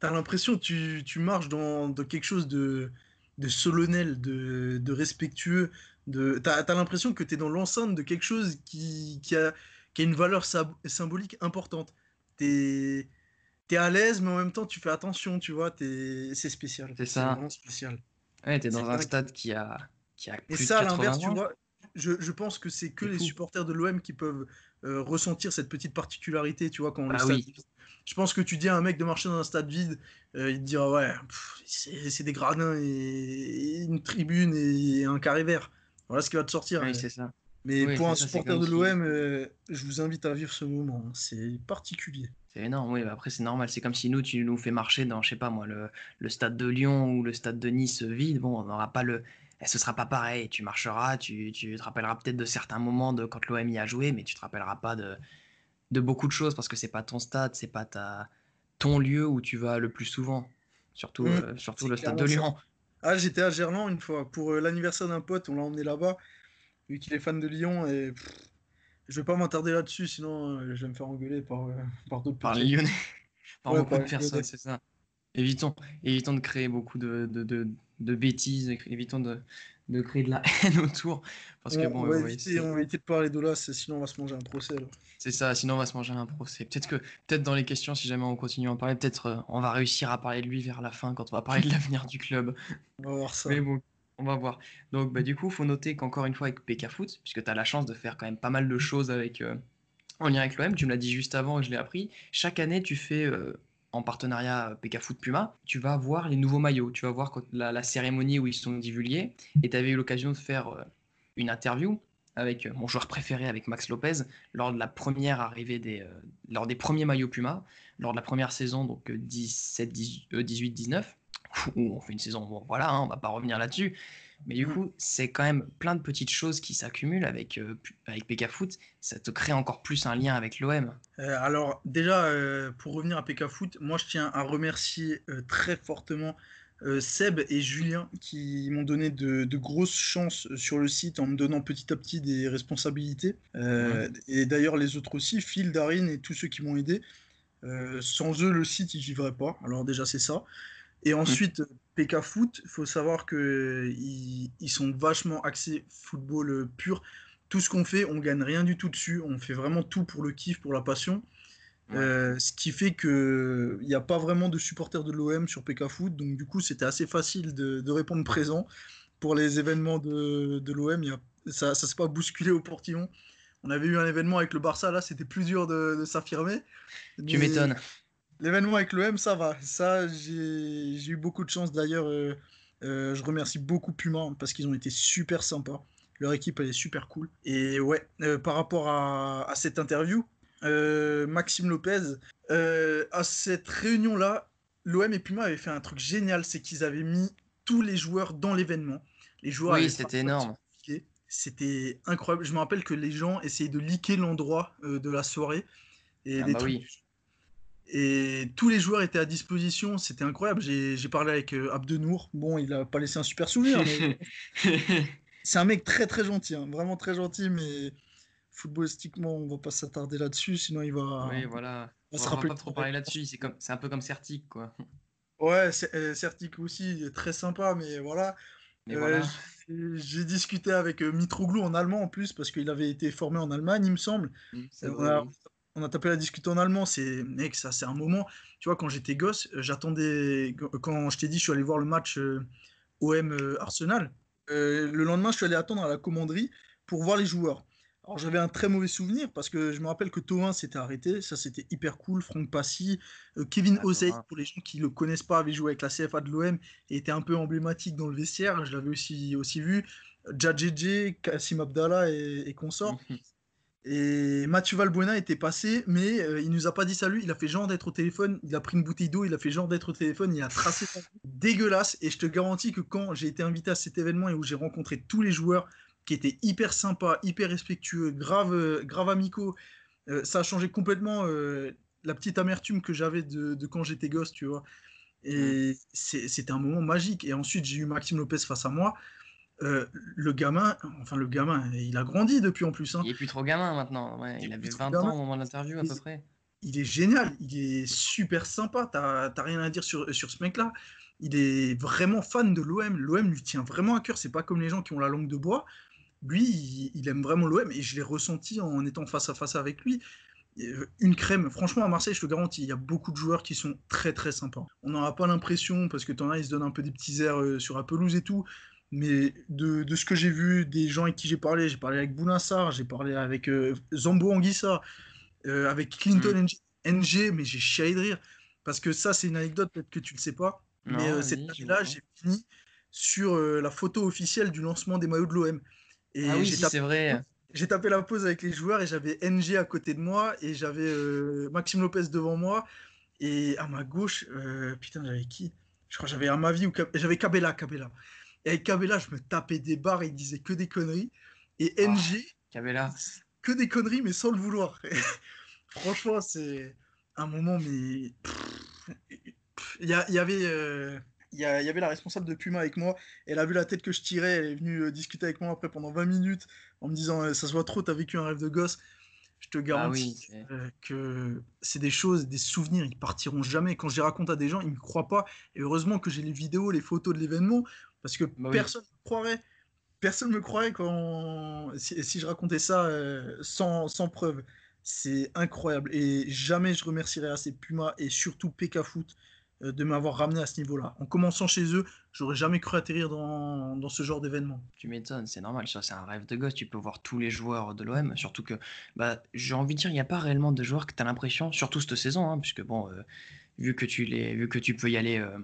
T'as l'impression que tu, tu marches dans, quelque chose de, de solennel, de, de respectueux. De... T'as, as, l'impression que tu es dans l'enceinte de quelque chose qui, qui, a, qui a une valeur symbolique importante t'es es à l'aise, mais en même temps, tu fais attention, tu vois, es... c'est spécial. C'est ça. vraiment spécial. Ouais, t'es dans un stade qui a, qui a Et ça, à l'inverse, tu vois, je, je pense que c'est que les supporters de l'OM qui peuvent euh, ressentir cette petite particularité, tu vois, quand ah, oui. Je pense que tu dis à un mec de marcher dans un stade vide, euh, il te dira ouais, c'est des gradins et, une tribune et un carré vert. Voilà ce qui va te sortir. Oui, c'est ça. Mais pour un supporter de l'OM, euh, je vous invite à vivre ce moment. Hein. C'est particulier. C'est énorme, oui. Bah, après, c'est normal. C'est comme si nous, tu nous fais marcher dans, je sais pas moi, le, le stade de Lyon ou le stade de Nice vide. Bon, on n'aura pas le. Eh, ce sera pas pareil. Tu marcheras, tu, tu te rappelleras peut-être de certains moments de quand l'OM y a joué, mais tu te rappelleras pas de, de beaucoup de choses parce que c'est pas ton stade, c'est pas ta, ton lieu où tu vas le plus souvent. Surtout, mmh. euh, surtout le stade de Lyon. Ah, j'étais à Gerland une fois pour euh, l'anniversaire d'un pote. On l'a emmené là-bas vu qu'il est fan de Lyon et je vais pas m'attarder là-dessus, sinon euh, je vais me faire engueuler par, euh, par d'autres Par les Lyonnais. par beaucoup de personnes, c'est ça. Évitons, évitons de créer beaucoup de, de, de, de bêtises, évitons de, de créer de la haine autour. Parce que, bon, on, va éviter, on va éviter de parler de là, sinon on va se manger un procès. C'est ça, sinon on va se manger un procès. Peut-être que peut-être dans les questions, si jamais on continue à en parler, peut-être euh, on va réussir à parler de lui vers la fin quand on va parler de l'avenir du club. On va voir ça. Mais bon, on va voir. Donc, bah, du coup, il faut noter qu'encore une fois, avec PK Foot, puisque tu as la chance de faire quand même pas mal de choses avec, euh, en lien avec l'OM, tu me l'as dit juste avant et je l'ai appris. Chaque année, tu fais, euh, en partenariat PK Foot Puma, tu vas voir les nouveaux maillots. Tu vas voir la, cérémonie où ils sont divulgués. Et tu avais eu l'occasion de faire euh, une interview avec mon joueur préféré, avec Max Lopez, lors de la première arrivée des, lors des premiers maillots Puma, lors de la première saison, donc 17, 18, 19 on fait une saison, bon, voilà, hein, on va pas revenir là-dessus. Mais du mm. coup, c'est quand même plein de petites choses qui s'accumulent avec, euh, avec PK Foot. Ça te crée encore plus un lien avec l'OM. Euh, alors, déjà, euh, pour revenir à PK Foot, moi je tiens à remercier très fortement euh, Seb et Julien qui m'ont donné de, grosses chances sur le site en me donnant petit à petit des responsabilités. Euh, et d'ailleurs, les autres aussi, Phil, Darin et tous ceux qui m'ont aidé. Euh, sans eux, le site, il vivrait pas. Alors, déjà, c'est ça. Et ensuite, PK Foot, il faut savoir qu'ils ils sont vachement axés football pur. Tout ce qu'on fait, on gagne rien du tout dessus. On fait vraiment tout pour le kiff, pour la passion. Euh, ce qui fait qu'il n'y a pas vraiment de supporters de l'OM sur PK Foot, donc du coup c'était assez facile de, répondre présent. Pour les événements de, de l'OM, ça ne s'est pas bousculé au portillon. On avait eu un événement avec le Barça, là c'était plus dur de, s'affirmer. Tu m'étonnes. L'événement avec l'OM, ça va. Ça, j'ai eu beaucoup de chance d'ailleurs. Euh, euh, je remercie beaucoup Puma parce qu'ils ont été super sympas. Leur équipe, elle est super cool. Et ouais, par rapport à, à cette interview, euh, Maxime Lopez. Euh, à cette réunion-là, l'OM et Puma avaient fait un truc génial, c'est qu'ils avaient mis tous les joueurs dans l'événement. Les joueurs. Oui, c'était énorme. C'était incroyable. Je me rappelle que les gens essayaient de liquer l'endroit euh, de la soirée. Et, ah bah et tous les joueurs étaient à disposition. C'était incroyable. J'ai parlé avec Abdenour. Bon, il n'a pas laissé un super souvenir. c'est un mec très très gentil, hein. vraiment très gentil, mais footballistiquement, on va pas s'attarder là-dessus, sinon il va. Oui, voilà. On, va, pas trop parler là-dessus. C'est comme, c'est un peu comme Certic, quoi. Ouais, euh, Certic aussi, très sympa, mais voilà. Euh, j'ai discuté avec euh, Mitroglou en allemand en plus parce qu'il avait été formé en Allemagne, il me semble. Mmh, on, a, tapé la discuter en allemand. C'est mec, ça c'est un moment. Tu vois, quand j'étais gosse, j'attendais quand je t'ai dit, je suis allé voir le match OM Arsenal. le lendemain, je suis allé attendre à la commanderie pour voir les joueurs. Alors j'avais un très mauvais souvenir parce que je me rappelle que Tovin s'était arrêté, ça c'était hyper cool. Franck Passy, euh, Kevin ah, pour les gens qui le connaissent pas, avait joué avec la CFA de l'OM et était un peu emblématique dans le vestiaire. Je l'avais aussi, aussi vu. Djadjedje, Kassim Abdallah et, et consorts. Et Mathieu Valbuena était passé, mais euh, il nous a pas dit salut. Il a fait genre d'être au téléphone. Il a pris une bouteille d'eau. Il a fait genre d'être au téléphone. Il a tracé dégueulasse. Et je te garantis que quand j'ai été invité à cet événement et où j'ai rencontré tous les joueurs, qui était hyper sympa, hyper respectueux, grave, euh, grave amicaux. Euh, ça a changé complètement euh, la petite amertume que j'avais de, quand j'étais gosse, tu vois. Et c'était un moment magique. Et ensuite, j'ai eu Maxime Lopez face à moi. Le gamin, enfin le gamin, il a grandi depuis en plus. Hein. Il est plus trop gamin maintenant. il, avait 20 ans au moment de l'interview à peu près. Il est génial, il est super sympa. T'as rien à dire sur, sur ce mec-là. Il est vraiment fan de l'OM. L'OM lui tient vraiment à cœur. C'est pas comme les gens qui ont la langue de bois lui, il, aime vraiment l'OM et je l'ai ressenti en étant face à face avec lui. Euh, une crème, franchement à Marseille, je te garantis, il y a beaucoup de joueurs qui sont très très sympas. On n'en a pas l'impression parce que t'en as, ils se donnent un peu des petits airs euh, sur la pelouse et tout. Mais de, ce que j'ai vu, des gens avec qui j'ai parlé, j'ai parlé avec Bounassar, j'ai parlé avec euh, Zambo Anguissa, avec Clinton mm. NG, mais j'ai chialé de rire. Parce que ça, c'est une anecdote, peut-être que tu ne le sais pas. mais cette année-là, j'ai fini sur la photo officielle du lancement des maillots de l'OM ah oui, c'est vrai. J'ai tapé la pause avec les joueurs et j'avais NG à côté de moi et j'avais euh, Maxime Lopez devant moi. Et à ma gauche, euh, putain, j'avais qui? Je crois que j'avais Amavi ou j'avais Cabella, Cabella. Et avec Cabella, je me tapais des barres et il disait que des conneries. Et ah, NG, Cabella. que des conneries, mais sans le vouloir. Franchement, c'est un moment, mais. Il y, avait. Euh, il y, avait la responsable de Puma avec moi. Elle a vu la tête que je tirais. Elle est venue euh, discuter avec moi après pendant 20 minutes en me disant euh, Ça se voit trop, t'as vécu un rêve de gosse. Je te ah garantis euh, que c'est des choses, des souvenirs, ils partiront jamais. Quand je les raconte à des gens, ils me croient pas. Et heureusement que j'ai les vidéos, les photos de l'événement, parce que bah personne ne me croirait. Personne me croirait quand si, je racontais ça sans, sans preuve. C'est incroyable. Et jamais je remercierai assez Puma et surtout PK Foot euh, de m'avoir ramené à ce niveau-là. En commençant chez eux, j'aurais jamais cru atterrir dans, dans ce genre d'événement. Tu m'étonnes, c'est normal, ça c'est un rêve de gosse, tu peux voir tous les joueurs de l'OM, surtout que, bah, j'ai envie de dire, il n'y a pas réellement de joueurs que tu as l'impression, surtout cette saison, hein, puisque bon, euh, vu, que tu les, vu que tu peux y aller euh,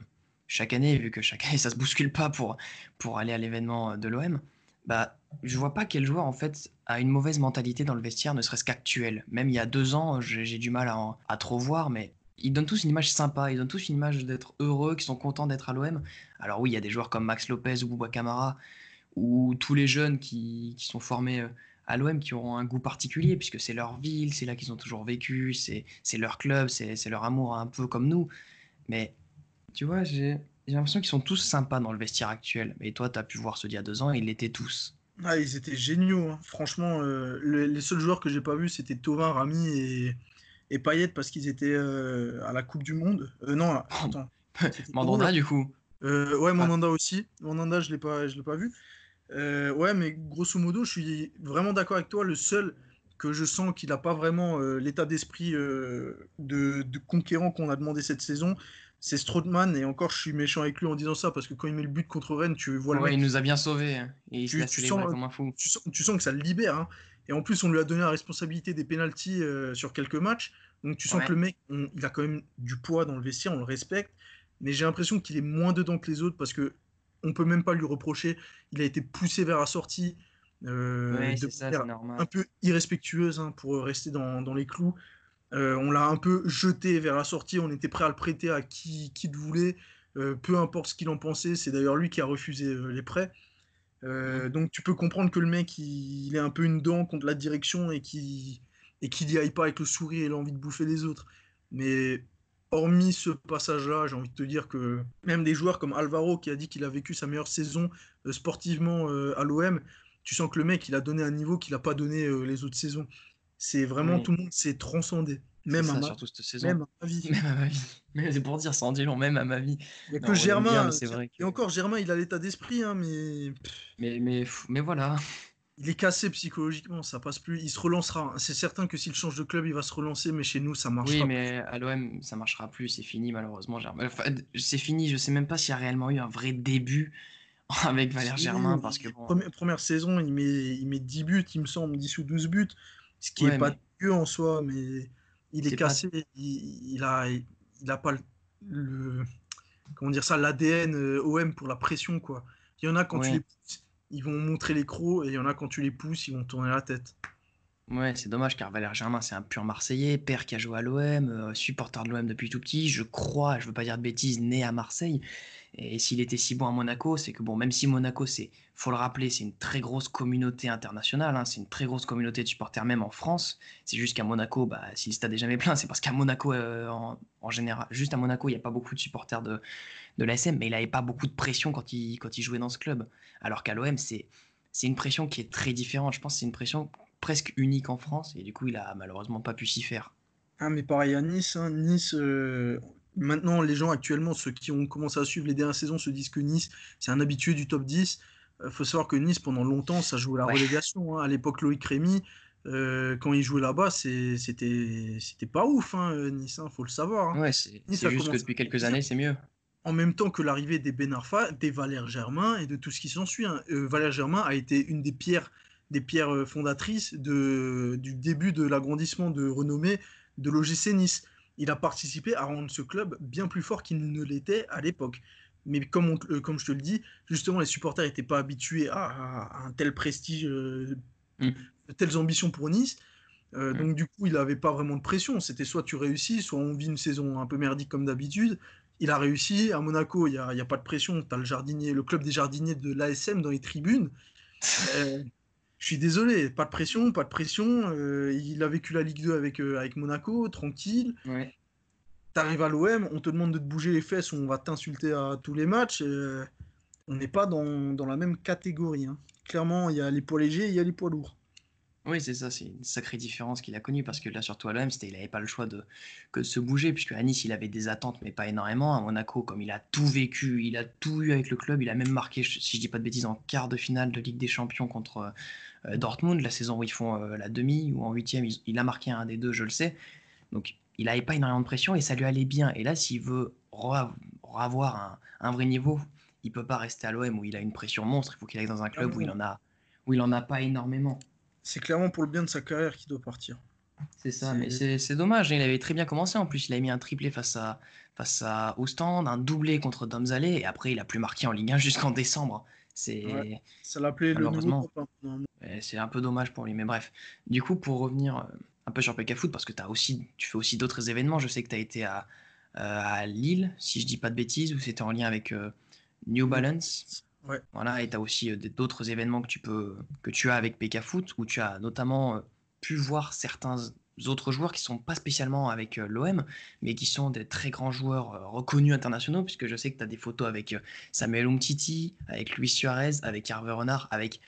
chaque année, vu que chaque année ça se bouscule pas pour, pour aller à l'événement de l'OM, bah, je vois pas quel joueur en fait a une mauvaise mentalité dans le vestiaire, ne serait-ce qu'actuel. Même il y a deux ans, j'ai du mal à, trop voir, mais ils donnent tous une image sympa, ils donnent tous une image d'être heureux, qui sont contents d'être à l'OM. Alors oui, il y a des joueurs comme Max Lopez ou Bouba Camara, ou tous les jeunes qui, sont formés euh, à l'OM qui auront un goût particulier, puisque c'est leur ville, c'est là qu'ils ont toujours vécu, c'est leur club, c'est leur amour un peu comme nous. Mais tu vois, j'ai l'impression qu'ils sont tous sympas dans le vestiaire actuel. Mais toi, tu as pu voir ceux d'il y a deux ans, ils l'étaient tous. Ah, ils étaient géniaux. hein. Franchement, euh, le- les seuls joueurs que j'ai pas vus, c'était Tovin, Rami et, et Payet parce qu'ils étaient euh, à la Coupe du Monde. Euh, non, attends. Mandanda, du coup. Ouais, Mandanda aussi. Mandanda, je l'ai pas, je l'ai pas vu. Ouais, mais grosso modo, je suis vraiment d'accord avec toi. Le seul que je sens qu'il n'a pas vraiment l'état d'esprit de, de conquérant qu'on a demandé cette saison, c'est Strootman. Et encore, je suis méchant avec lui en disant ça parce que quand il met le but contre Rennes, tu vois le Ouais, mec, il nous a bien sauvés. hein. Et il Tu- tu sens- comme un fou. tu, sens, tu sens que ça le libère. hein. Et en plus, on lui a donné la responsabilité des pénalties euh, sur quelques matchs. Donc tu sens Ouais. que le mec, on- il a quand même du poids dans le vestiaire, on le respecte. Mais j'ai l'impression qu'il est moins dedans que les autres parce que on peut même pas lui reprocher. Il a été poussé vers la sortie euh, Ouais, de ça, un peu irrespectueuse hein, pour rester dans, dans les clous. Euh, on l'a un peu jeté vers la sortie. On était prêt à le prêter à qui, qui le voulait, euh, peu importe ce qu'il en pensait. C'est d'ailleurs lui qui a refusé euh, les prêts. Donc tu peux comprendre que le mec il, il est un peu une dent contre la direction et qu'il et qu'il y aille pas avec le sourire et l'envie de bouffer les autres. Mais hormis ce passage-là, j'ai envie de te dire que même des joueurs comme Alvaro qui a dit qu'il a vécu sa meilleure saison sportivement à l'OM, tu sens que le mec il a donné un niveau qu'il n'a pas donné les autres saisons. C'est vraiment Oui. tout le monde s'est transcendé, même ça, à ma, surtout cette saison. même à ma vie. Même à ma vie. Mais c'est pour dire, dit long, même à ma vie. Il n'y a Non, que Germain. bien, vrai Et encore Germain, il a l'état d'esprit, hein, mais Mais, mais, mais voilà. il est cassé psychologiquement, ça passe plus. Il se relancera. C'est certain que s'il change de club, il va se relancer, mais chez nous, ça marchera. Oui, mais à l'OM, ça marchera plus, c'est fini malheureusement. Germain. Enfin, c'est fini, je sais même pas s'il y a réellement eu un vrai début avec Valère Germain, parce que bon, Première, première sain, il met, il met 10 buts, il me semble, 10 ou 12 buts, ce qui Ouais, est pas dégueu en soi, mais il est, pas- cassé, il, il a, il a pas le, le- comment dire ça, l'ADN euh, OM pour la pression, quoi. Il y en a quand tu les pousses, ils vont montrer les crocs, et il y en a quand tu les pousses, ils vont tourner la tête. Ouais, c'est dommage car Valère Germain, c'est un pur Marseillais, père qui a joué à l'OM, euh, supporter de l'OM depuis tout petit, je crois, je veux pas dire de bêtises, né à Marseille. Et s'il était si bon à Monaco, c'est que bon, même si Monaco, c'est, faut le rappeler, c'est une très grosse communauté internationale, hein, c'est une très grosse communauté de supporters même en France. C'est juste qu'à Monaco, bah, si le stade est jamais plein, c'est parce qu'à Monaco, euh, en, général, juste à Monaco, il n'y a pas beaucoup de supporters de, de l'ASM, mais il n'avait pas beaucoup de pression quand il, quand il jouait dans ce club. Alors qu'à l'OM, c'est, c'est une pression qui est très différente. Je pense que c'est une pression presque unique en France et du coup il a malheureusement pas pu s'y faire. Ah, mais pareil à Nice. hein. Nice, euh, maintenant, les gens actuellement, ceux qui ont commencé à suivre les dernières saisons, se disent que Nice, c'est un habitué du top 10. Il faut savoir que Nice, pendant longtemps, ça jouait la Ouais. relégation. hein. À l'époque, Loïc Rémy, euh, quand il jouait là-bas, c'était pas ouf, hein, euh, Nice, il faut le savoir. hein. Ouais, c'est Nice juste que depuis quelques années c'est mieux. En même temps que l'arrivée des Ben Arfa, des Valère Germain et de tout ce qui s'ensuit. hein. Euh, Valère Germain a été une des pierres, des pierres euh, fondatrices de, du début de l'agrandissement de renommée de l'OGC Nice. Il a participé à rendre ce club bien plus fort qu'il ne l'était à l'époque. Mais comme, on euh, comme je te le dis, justement, les supporters n'étaient pas habitués à, à un tel prestige, euh, Mm. de telles ambitions pour Nice. Euh, Mm. Donc du coup, il n'avait pas vraiment de pression. C'était soit tu réussis, soit on vit une saison un peu merdique comme d'habitude. Il a réussi. À Monaco, il n'y a, a pas de pression. Tu as le, jardinier, le club des jardiniers de l'ASM dans les tribunes. Je suis désolé, pas de pression, pas de pression. Euh, il a vécu la Ligue 2 avec, euh, avec Monaco, tranquille. Ouais. T'arrives à l'OM, on te demande de te bouger les fesses, on va t'insulter à tous les matchs. euh, on n'est pas dans, dans la même catégorie. hein. Clairement, il y a les poids légers, il y a les poids lourds. Oui, c'est ça, c'est une sacrée différence qu'il a connue parce que là, surtout à l'OM, c'était, il n'avait pas le choix de, que de se bouger, puisque à Nice, il avait des attentes, mais pas énormément. À Monaco, comme il a tout vécu, il a tout eu avec le club, il a même marqué, si je dis pas de bêtises, en quart de finale de Ligue des Champions contre euh, Dortmund, la saison où ils font euh, la demi, ou en huitième, il, a marqué un des deux, je le sais. Donc, il n'avait pas énormément de pression et ça lui allait bien. Et là, s'il veut un, un vrai niveau, il peut pas rester à l'OM où il a une pression monstre, il faut qu'il aille dans un club où il en a, où il en a pas énormément. C'est clairement pour le bien de sa carrière qu'il doit partir. C'est ça, mais c'est dommage. Il avait très bien commencé. En plus, il avait mis un triplé face à, face à Ostende, un doublé contre Domzalé, et après, il a plus marqué en Ligue 1 jusqu'en décembre. C'est Ouais. Ça l'appelait le nouveau c'est un peu dommage pour lui. Mais bref, du coup, pour revenir euh, un peu sur PK Foot, parce que as aussi, tu fais aussi d'autres événements. Je sais que tu as été à, euh, à Lille, si je dis pas de bêtises, où c'était en lien avec euh, New Balance. Ouais. Voilà, et tu as aussi euh, d'autres événements que tu, peux, que tu as avec PK Foot, où tu as notamment euh, pu voir certains autres joueurs qui sont pas spécialement avec l'OM, mais qui sont des très grands joueurs reconnus internationaux, puisque je sais que tu as des photos avec Samuel Umtiti, avec Luis Suarez, avec Hervé Renard, avec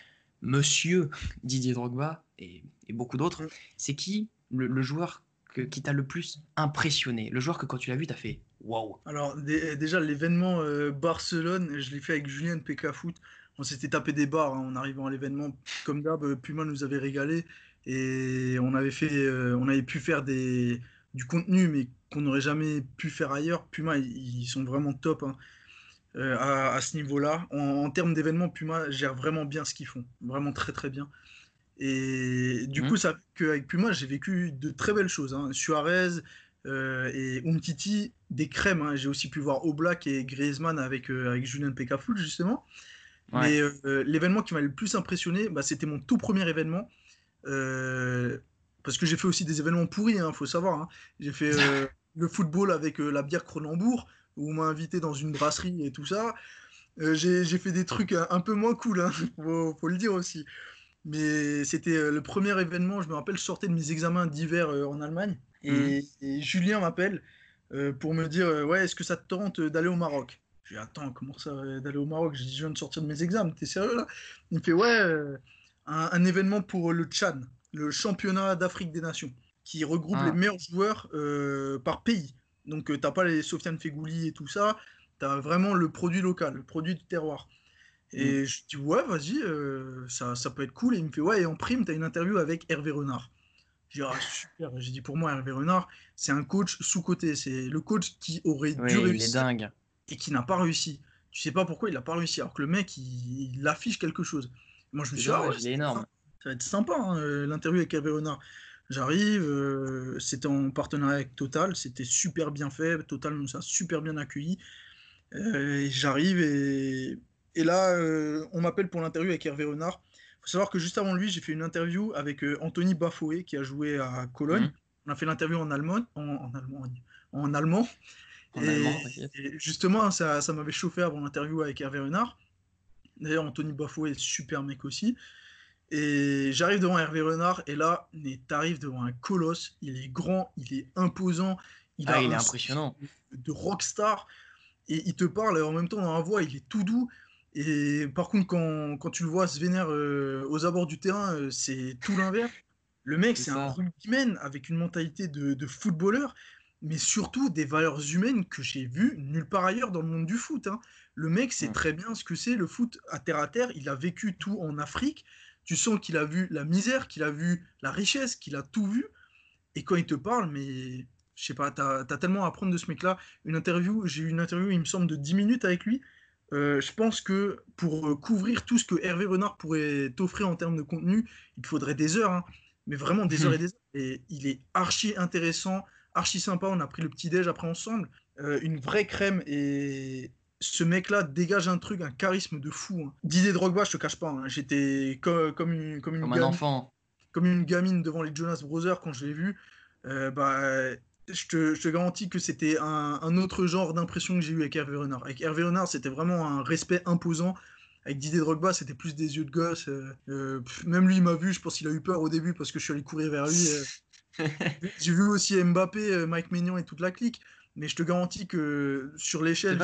Monsieur Didier Drogba et, beaucoup d'autres. C'est qui le, joueur qui t'a le plus impressionné? Le joueur que quand tu l'as vu, tu as fait waouh Alors, déjà, l'événement Barcelone, je l'ai fait avec Julien PK Foot. On s'était tapé des barres hein, en arrivant à l'événement. Comme d'hab, Puma nous avait régalé et on avait, fait, euh, on avait pu faire des, du contenu, mais qu'on n'aurait jamais pu faire ailleurs. Puma, ils, sont vraiment top hein, euh, à, ce niveau-là. En, termes d'événements, Puma gère vraiment bien ce qu'ils font, vraiment très très bien. Et du mmh. coup, ça qu'avec Puma, j'ai vécu de très belles choses. Hein. Suarez euh, et Umtiti, des crèmes. Hein. J'ai aussi pu voir Oblak et Griezmann avec, avec Julien Pekafou, justement. Mais l'événement qui m'a le plus impressionné, bah, c'était mon tout premier événement. Euh, parce que j'ai fait aussi des événements pourris, il hein, faut savoir. Hein. J'ai fait euh, le football avec euh, la bière Cronenbourg, où on m'a invité dans une brasserie et tout ça. j'ai fait des trucs un, peu moins cool, hein, faut, le dire aussi. Mais c'était le premier événement, je me rappelle, je sortais de mes examens d'hiver en Allemagne. Et, mmh. Julien m'appelle pour me dire Ouais, est-ce que ça te tente d'aller au Maroc? Je dis Attends, comment ça d'aller au Maroc? Je dis Je viens de sortir de mes examens, t'es sérieux là? Il me fait Ouais un, événement pour le Tchad, le championnat d'Afrique des Nations, qui regroupe ah. les meilleurs joueurs euh, par pays. Donc, euh, t'as pas les Sofiane Fegouli et tout ça, tu as vraiment le produit local, le produit du terroir. Et mm. je dis, ouais, vas-y, euh, ça, ça, peut être cool. Et il me fait, ouais, et en prime, tu as une interview avec Hervé Renard. J'ai dit, ah, super. J'ai dit, pour moi, Hervé Renard, c'est un coach sous-côté. C'est le coach qui aurait dû réussir. Et qui n'a pas réussi. Tu sais pas pourquoi il n'a pas réussi. Alors que le mec, il affiche quelque chose. Moi, je me suis dit, ah énorme. Ça, va être sympa, hein, euh, l'interview avec Hervé Renard. J'arrive, euh, c'était en partenariat avec Total, c'était super bien fait, Total nous a super bien accueilli. Euh, j'arrive et, et, là, on m'appelle pour l'interview avec Hervé Renard. Faut savoir que juste avant lui, j'ai fait une interview avec Anthony Bafoé qui a joué à Cologne. Mmh. On a fait l'interview en allemand, en, allemand, en allemand. et, justement, ça, ça m'avait chauffé avant l'interview avec Hervé Renard. D'ailleurs, Anthony Bafoué est super mec aussi. Et j'arrive devant Hervé Renard, et là, t'arrives devant un colosse. Il est grand, il est imposant. Il, ah, il est impressionnant. De rockstar. Et il te parle, et en même temps, dans la voix, il est tout doux. Et par contre, quand, quand tu le vois se vénère euh, aux abords du terrain, euh, c'est tout l'inverse. Le mec, c'est un rugbyman avec une mentalité de, de, footballeur, mais surtout des valeurs humaines que j'ai vues nulle part ailleurs dans le monde du foot. Hein. Le mec sait très bien ce que c'est le foot à terre à terre. Il a vécu tout en Afrique. Tu sens qu'il a vu la misère, qu'il a vu la richesse, qu'il a tout vu. Et quand il te parle, mais je sais pas, tu as, tellement à apprendre de ce mec-là. Une interview, j'ai eu une interview, il me semble, de 10 minutes avec lui. Euh, je pense que pour euh, couvrir tout ce que Hervé Renard pourrait t'offrir en termes de contenu, il faudrait des heures, hein. mais vraiment des heures et des heures. Et il est archi intéressant, archi sympa. On a pris le petit déj après ensemble. Euh, une vraie crème et, ce mec-là dégage un truc, un charisme de fou. Hein. Didier Drogba, je te cache pas, hein. j'étais comme une, comme une gamine, un enfant. Comme une gamine devant les Jonas Brothers quand je l'ai vu. Euh, bah, je te, je te, garantis que c'était un, un, autre genre d'impression que j'ai eu avec Hervé Renard. Avec Hervé Renard, c'était vraiment un respect imposant. Avec Didier Drogba, c'était plus des yeux de gosse. Euh, euh, même lui, il m'a vu, je pense qu'il a eu peur au début parce que je suis allé courir vers lui. j'ai vu aussi Mbappé, Mike Maignan et toute la clique. Mais je te garantis que sur l'échelle.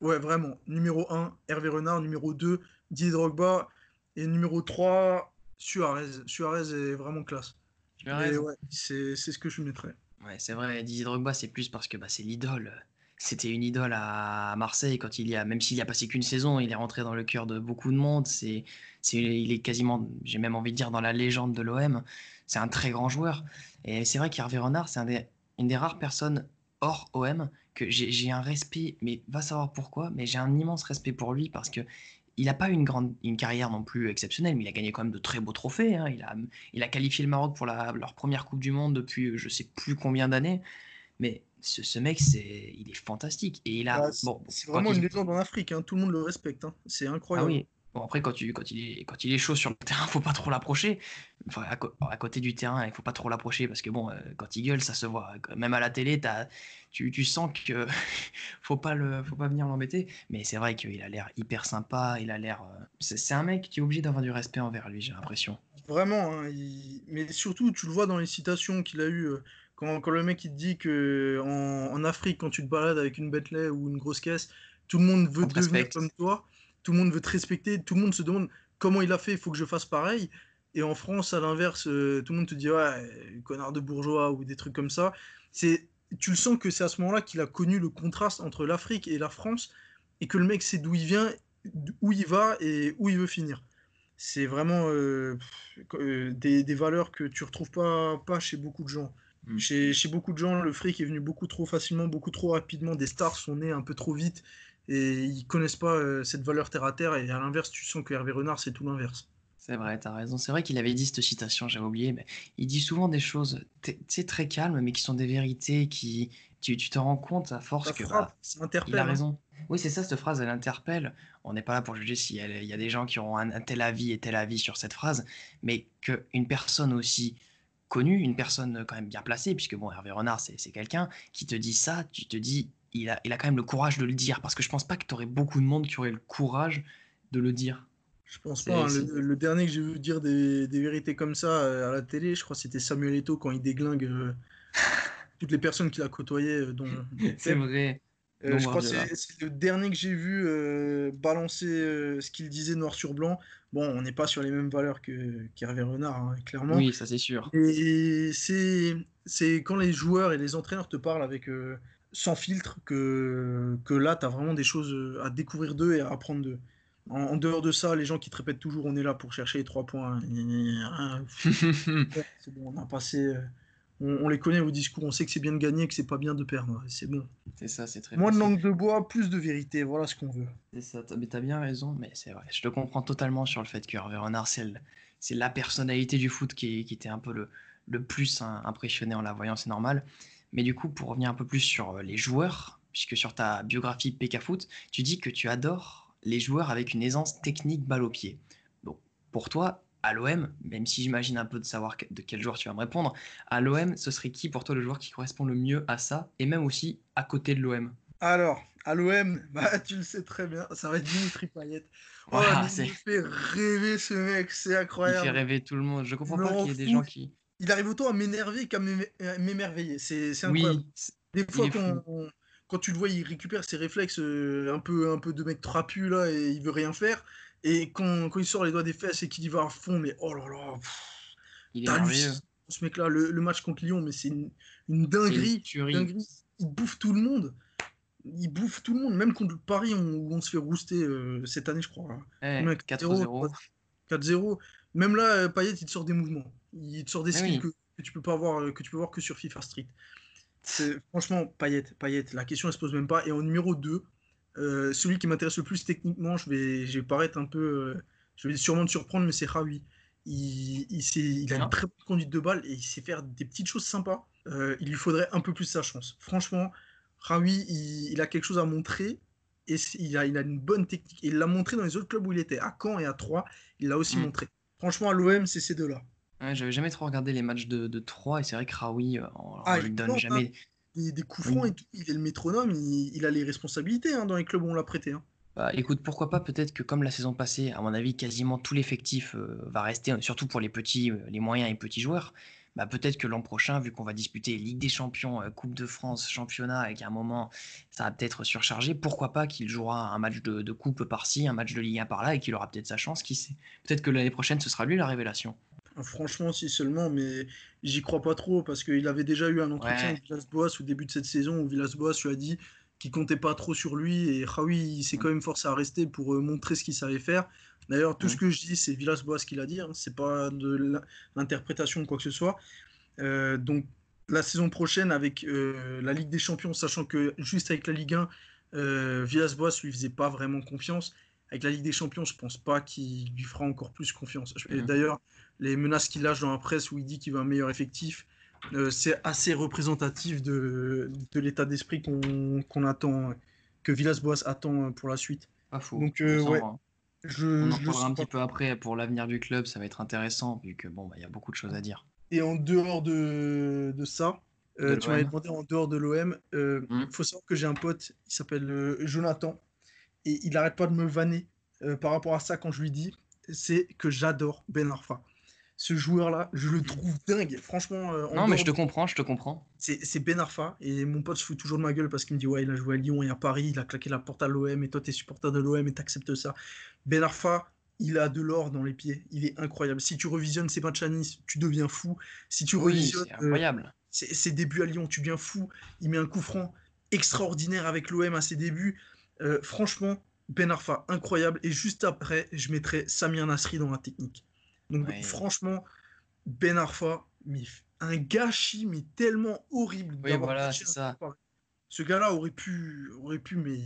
Ouais, vraiment. Numéro 1, Hervé Renard. Numéro 2, Didier Drogba. Et numéro 3, Suarez. Suarez est vraiment classe. Suarez. Ouais, c'est ce que je mettrais. Ouais, c'est vrai. Didier Drogba, c'est plus parce que bah, c'est l'idole. C'était une idole à Marseille quand il y a, même s'il y a passé qu'une saison, il est rentré dans le cœur de beaucoup de monde. C'est, c'est, il est quasiment, j'ai même envie de dire, dans la légende de l'OM. C'est un très grand joueur. Et c'est vrai qu'Hervé Renard, c'est une des rares personnes hors OM que j'ai un respect, mais va savoir pourquoi, mais j'ai un immense respect pour lui parce que il n'a pas une grande une carrière non plus exceptionnelle, mais il a gagné quand même de très beaux trophées. Hein. Il, a, il a qualifié le Maroc pour la, leur première Coupe du Monde depuis je sais plus combien d'années. Mais ce, ce mec, il est fantastique. Et il a, bon, c'est vraiment une légende en Afrique, hein. tout le monde le respecte. Hein. C'est incroyable. Ah oui. Bon, après, quand, tu, quand, il est, quand il est chaud sur le terrain, faut pas trop l'approcher. Enfin, à, côté du terrain, il faut pas trop l'approcher parce que bon, euh, quand il gueule, ça se voit. Même à la télé, as, tu, tu sens que faut pas le, faut pas venir l'embêter. Mais c'est vrai qu'il a l'air hyper sympa. Il a l'air. Euh, c'est un mec qui est obligé d'avoir du respect envers lui, j'ai l'impression. Vraiment, hein, mais surtout, tu le vois dans les citations qu'il a eues. Euh, quand, quand, le mec il te dit que en, en, Afrique, quand tu te balades avec une Bentley ou une grosse caisse, tout le monde veut devenir comme toi tout le monde veut te respecter, tout le monde se demande comment il a fait, il faut que je fasse pareil. Et en France, à l'inverse, euh, tout le monde te dit ouais, connard de bourgeois ou des trucs comme ça. C'est, tu le sens que c'est à ce moment-là qu'il a connu le contraste entre l'Afrique et la France et que le mec sait d'où il vient, où il va et où il veut finir. C'est vraiment euh, euh, des, des, valeurs que tu retrouves pas, pas chez beaucoup de gens. Mm. Chez, chez, beaucoup de gens, le fric est venu beaucoup trop facilement, beaucoup trop rapidement. Des stars sont nées un peu trop vite et ils connaissent pas euh, cette valeur terre à terre. Et à l'inverse, tu sens que Hervé Renard, c'est tout l'inverse. C'est vrai, tu as raison. C'est vrai qu'il avait dit cette citation, j'avais oublié, mais il dit souvent des choses très calmes, mais qui sont des vérités qui. Tu, te rends compte à force que. Bah, il a hein. raison. Oui, c'est ça, cette phrase, elle interpelle. On n'est pas là pour juger s'il y a des gens qui auront un, tel avis et tel avis sur cette phrase, mais qu'une personne aussi connue, une personne quand même bien placée, puisque bon, Hervé Renard, c'est quelqu'un qui te dit ça, tu te dis, il a, il a quand même le courage de le dire, parce que je pense pas que tu aurais beaucoup de monde qui aurait le courage de le dire. Je pense pas. Hein. Le, dernier que j'ai vu dire des, des, vérités comme ça euh, à la télé, je crois que c'était Samuel Eto'o quand il déglingue euh, toutes les personnes qu'il a côtoyées. Euh, dont c'est vrai. je crois que c'est le dernier que j'ai vu balancer ce qu'il disait noir sur blanc. Bon, on n'est pas sur les mêmes valeurs qu'Hervé Renard, hein, clairement. Oui, ça c'est sûr. Et c'est quand les joueurs et les entraîneurs te parlent avec sans filtre que, que là, tu as vraiment des choses à découvrir d'eux et à apprendre d'eux. En, dehors de ça, les gens qui te répètent toujours on est là pour chercher les trois points. c'est bon, on a passé. Euh, on, les connaît au discours, on sait que c'est bien de gagner, que c'est pas bien de perdre. C'est bon. C'est ça, c'est très Moins de langue de bois, plus de vérité, voilà ce qu'on veut. C'est ça, mais t'as bien raison, mais c'est vrai. Je te comprends totalement sur le fait que Hervé Renard, c'est la personnalité du foot qui, qui était un peu le, le plus impressionné en la voyant, c'est normal. Mais du coup, pour revenir un peu plus sur euh, les joueurs, puisque sur ta biographie PK Foot, tu dis que tu adores les joueurs avec une aisance technique balle au pied. Bon, pour toi, à l'OM, même si j'imagine un peu de savoir de quel joueur tu vas me répondre, à l'OM, ce serait qui pour toi le joueur qui correspond le mieux à ça, et même aussi à côté de l'OM Alors, à l'OM, bah, tu le sais très bien, ça va être Dimitri Payet. Oh, il fait rêver ce mec, c'est incroyable. Il fait rêver tout le monde. Je comprends pas qu'il y ait des gens qui il arrive autant à m'énerver qu'à m'émerveiller. C'est incroyable. Des fois, quand, tu le vois, il récupère ses réflexes euh, un, peu, un peu de mec trapu là et il veut rien faire. Et quand, il sort les doigts des fesses et qu'il y va à fond, mais oh là là, il est Ce mec-là, le, match contre Lyon, mais c'est une, dinguerie, Il bouffe tout le monde. Il bouffe tout le monde, même contre Paris où on se fait rouster euh, cette année, je crois. 4-0. 4-0. Même là, euh, Payet, il te sort des mouvements. Il te sort des ah skills que, tu peux pas voir, euh, que tu peux voir que sur FIFA Street. Franchement, Payet, Payet, la question ne se pose même pas. Et en numéro 2, euh, celui qui m'intéresse le plus techniquement, je vais, je vais paraître un peu. je vais sûrement te surprendre, mais c'est Raoui. Il, il, a une très bonne conduite de balle et il sait faire des petites choses sympas. il lui faudrait un peu plus sa chance. Franchement, Raoui, il, a quelque chose à montrer et il a, il a une bonne technique. il l'a montré dans les autres clubs où il était, à Caen et à Troyes. Il l'a aussi mm. montré. Franchement, à l'OM, c'est ces deux-là. Ouais, j'avais jamais trop regardé les matchs de, de 3 et c'est vrai que Raoui, euh, on, ah, lui donne jamais. Des, des coups francs et tout, il est le métronome, il, a les responsabilités hein, dans les clubs où on l'a prêté. Hein. Bah, écoute, pourquoi pas, peut-être que comme la saison passée, à mon avis, quasiment tout l'effectif euh, va rester, surtout pour les petits, euh, les moyens et petits joueurs. Bah, peut-être que l'an prochain, vu qu'on va disputer Ligue des Champions, Coupe de France, Championnat, et qu'à un moment, ça va peut-être surcharger, pourquoi pas qu'il jouera un match de, de Coupe par-ci, un match de Ligue 1 par-là, et qu'il aura peut-être sa chance, qui sait. Peut-être que l'année prochaine, ce sera lui la révélation. Franchement, si seulement, mais j'y crois pas trop parce qu'il avait déjà eu un entretien avec Villas-Boas au début de cette saison où Villas-Boas lui a dit qu'il comptait pas trop sur lui et Raoui il s'est quand même forcé à rester pour euh, montrer ce qu'il savait faire. D'ailleurs, tout ce que je dis, c'est Villas-Boas qui l'a dit, hein, c'est pas de l'interprétation de quoi que ce soit. Euh, donc, la saison prochaine, avec euh, la Ligue des Champions, sachant que juste avec la Ligue 1, Villas-Boas lui faisait pas vraiment confiance. Avec la Ligue des Champions, je pense pas qu'il lui fera encore plus confiance. D'ailleurs, les menaces qu'il lâche dans la presse où il dit qu'il veut un meilleur effectif, euh, c'est assez représentatif de, de l'état d'esprit qu'on attend, que Villas-Boas attend pour la suite. Pas faux. Donc, euh, ouais. Hein. Je, On en parlera un petit peu après pour l'avenir du club, ça va être intéressant vu que bon, bah, il y a beaucoup de choses à dire. Et en dehors de, de ça, euh, De tu m'avais demandé en dehors de l'OM, il Mm. faut savoir que j'ai un pote, il s'appelle euh, Jonathan, et il n'arrête pas de me vanner euh, par rapport à ça quand je lui dis, c'est que j'adore Ben Arfa. Ce joueur-là, je le trouve dingue. Franchement, euh, Non, mais je te comprends, je te comprends. c'est Ben Arfa et mon pote se fout toujours de ma gueule parce qu'il me dit ouais il a joué à Lyon et à Paris, il a claqué la porte à l'OM et toi t'es supporter de l'OM et t'acceptes ça. Ben Arfa, il a de l'or dans les pieds, il est incroyable. Si tu revisionnes ses matchs à Nice, tu deviens fou. Si tu Oui, revisionnes euh, incroyable. ses, ses débuts à Lyon, tu deviens fou. Il met un coup franc extraordinaire avec l'OM à ses débuts. Euh, franchement, Ben Arfa, incroyable. Et juste après, je mettrais Samir Nasri dans la technique. Donc Ouais. franchement, Ben Arfa, mais un gâchis, mais tellement horrible. Oui, voilà, c'est ça. Ce gars-là aurait pu, aurait pu, mais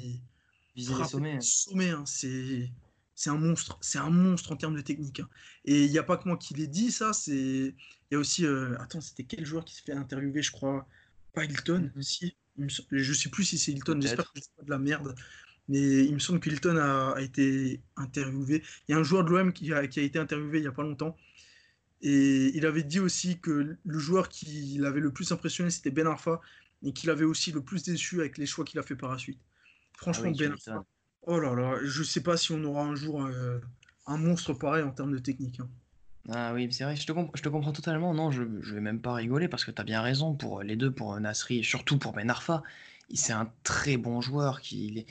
Viser hein. sommets, hein. C'est, c'est un monstre. C'est un monstre en termes de technique. hein. Et il n'y a pas que moi qui l'ai dit, ça. C'est, il y a aussi, euh, attends, c'était quel joueur qui s'est fait interviewer, je crois, pas Hilton, si. Il me sem- Je sais plus si c'est Hilton. J'espère que dis pas de la merde. Mais il me semble que Hilton a, a été interviewé. Il y a un joueur de l'OM qui a, qui a été interviewé il y a pas longtemps. Et il avait dit aussi que le joueur qui l'avait le plus impressionné, c'était Ben Arfa, et qu'il avait aussi le plus déçu avec les choix qu'il a fait par la suite. Ah Franchement, oui, tu Ben. Arfa, oh là là, je sais pas si on aura un jour euh, un monstre pareil en termes de technique. hein. Ah oui, c'est vrai, je te, comp- je te comprends totalement. Non, je, je vais même pas rigoler parce que tu as bien raison pour les deux, pour Nasri et surtout pour Ben Arfa. C'est un très bon joueur. Qui, il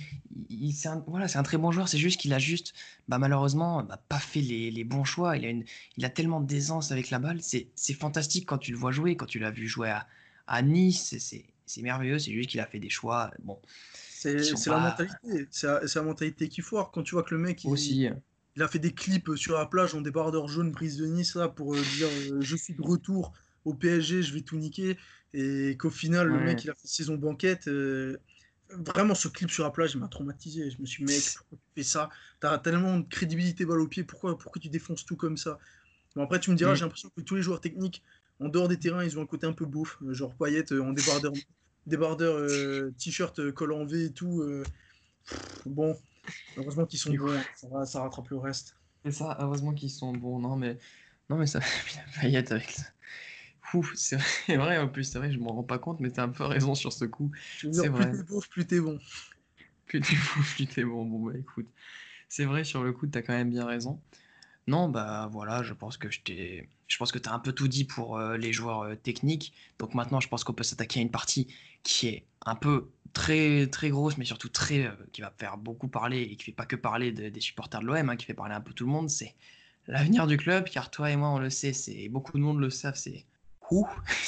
il- c'est un, voilà, c'est un très bon joueur. C'est juste qu'il a juste, bah, malheureusement, bah, pas fait les, les bons choix. Il a, une, il a tellement d'aisance avec la balle. C'est c'est fantastique quand tu le vois jouer, quand tu l'as vu jouer à, à Nice. c'est- merveilleux. C'est juste qu'il a fait des choix. Bon, C'est la mentalité, c'est la, mentalité qui foire. Quand tu vois que le mec, il, aussi. il a fait des clips sur la plage en débardeur jaune brise de Nice là pour euh, dire euh, je suis de retour au PSG, je vais tout niquer, et qu'au final le mec il a fait saison banquette. euh, Vraiment, ce clip sur la plage m'a traumatisé. Je me suis dit, mec, pourquoi tu fais ça? T'as tellement de crédibilité balle au pied, pourquoi, pourquoi tu défonces tout comme ça? Bon, après, tu me diras, Mm. j'ai l'impression que tous les joueurs techniques, en dehors des terrains, ils ont un côté un peu beauf, euh, genre Payet euh, en débardeur, débardeur euh, t-shirt euh, col en V et tout. euh, bon, heureusement qu'ils sont bons, ça, va- ça rattrape le reste. C'est ça, heureusement qu'ils sont bons. Non, mais, non, mais ça Payet avec ça. C'est vrai, vrai, en plus, c'est vrai, je m'en rends pas compte, mais t'as un peu raison sur ce coup. C'est vrai. plus t'es beauf, plus t'es bon. Plus t'es fou, plus t'es bon. Bon, bah écoute, c'est vrai, sur le coup, t'as quand même bien raison. Non, bah voilà, je pense que je t'ai. Je pense que t'as un peu tout dit pour euh, les joueurs euh, techniques. Donc maintenant, je pense qu'on peut s'attaquer à une partie qui est un peu très très grosse, mais surtout très. euh, qui va faire beaucoup parler et qui fait pas que parler de- des supporters de l'OM, hein, qui fait parler un peu tout le monde. C'est l'avenir du club, car toi et moi, on le sait, c'est beaucoup de monde le savent, c'est.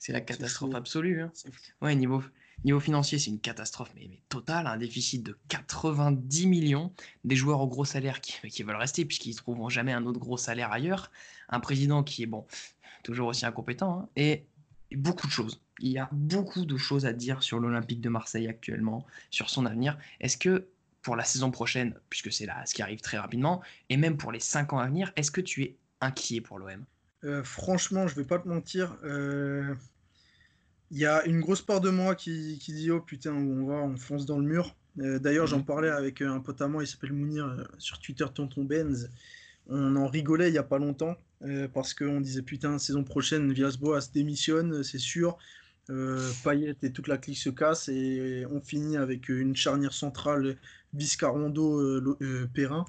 C'est la catastrophe absolue. hein. Ouais, niveau, niveau financier, c'est une catastrophe, mais, mais totale, un déficit de 90 millions, des joueurs au gros salaire qui, qui veulent rester puisqu'ils ne trouveront jamais un autre gros salaire ailleurs, un président qui est, bon, toujours aussi incompétent, hein, et, et beaucoup de choses. Il y a beaucoup de choses à dire sur l'Olympique de Marseille actuellement, sur son avenir. Est-ce que pour la saison prochaine, puisque c'est là ce qui arrive très rapidement, et même pour les 5 ans à venir, est-ce que tu es inquiet pour l'OM Euh, franchement, je vais pas te mentir. euh, Il y a une grosse part de moi qui, qui dit Oh putain, on va, on fonce dans le mur. Euh, D'ailleurs, j'en Mhm. parlais avec un pote à moi, il s'appelle Mounir, sur Twitter, Tonton Benz. On en rigolait il y a pas longtemps parce qu'on disait Putain, saison prochaine, Villas-Boas démissionne, c'est sûr. Payet et toute la clique se cassent et on finit avec une charnière centrale Viscarondo Lo- Perrin.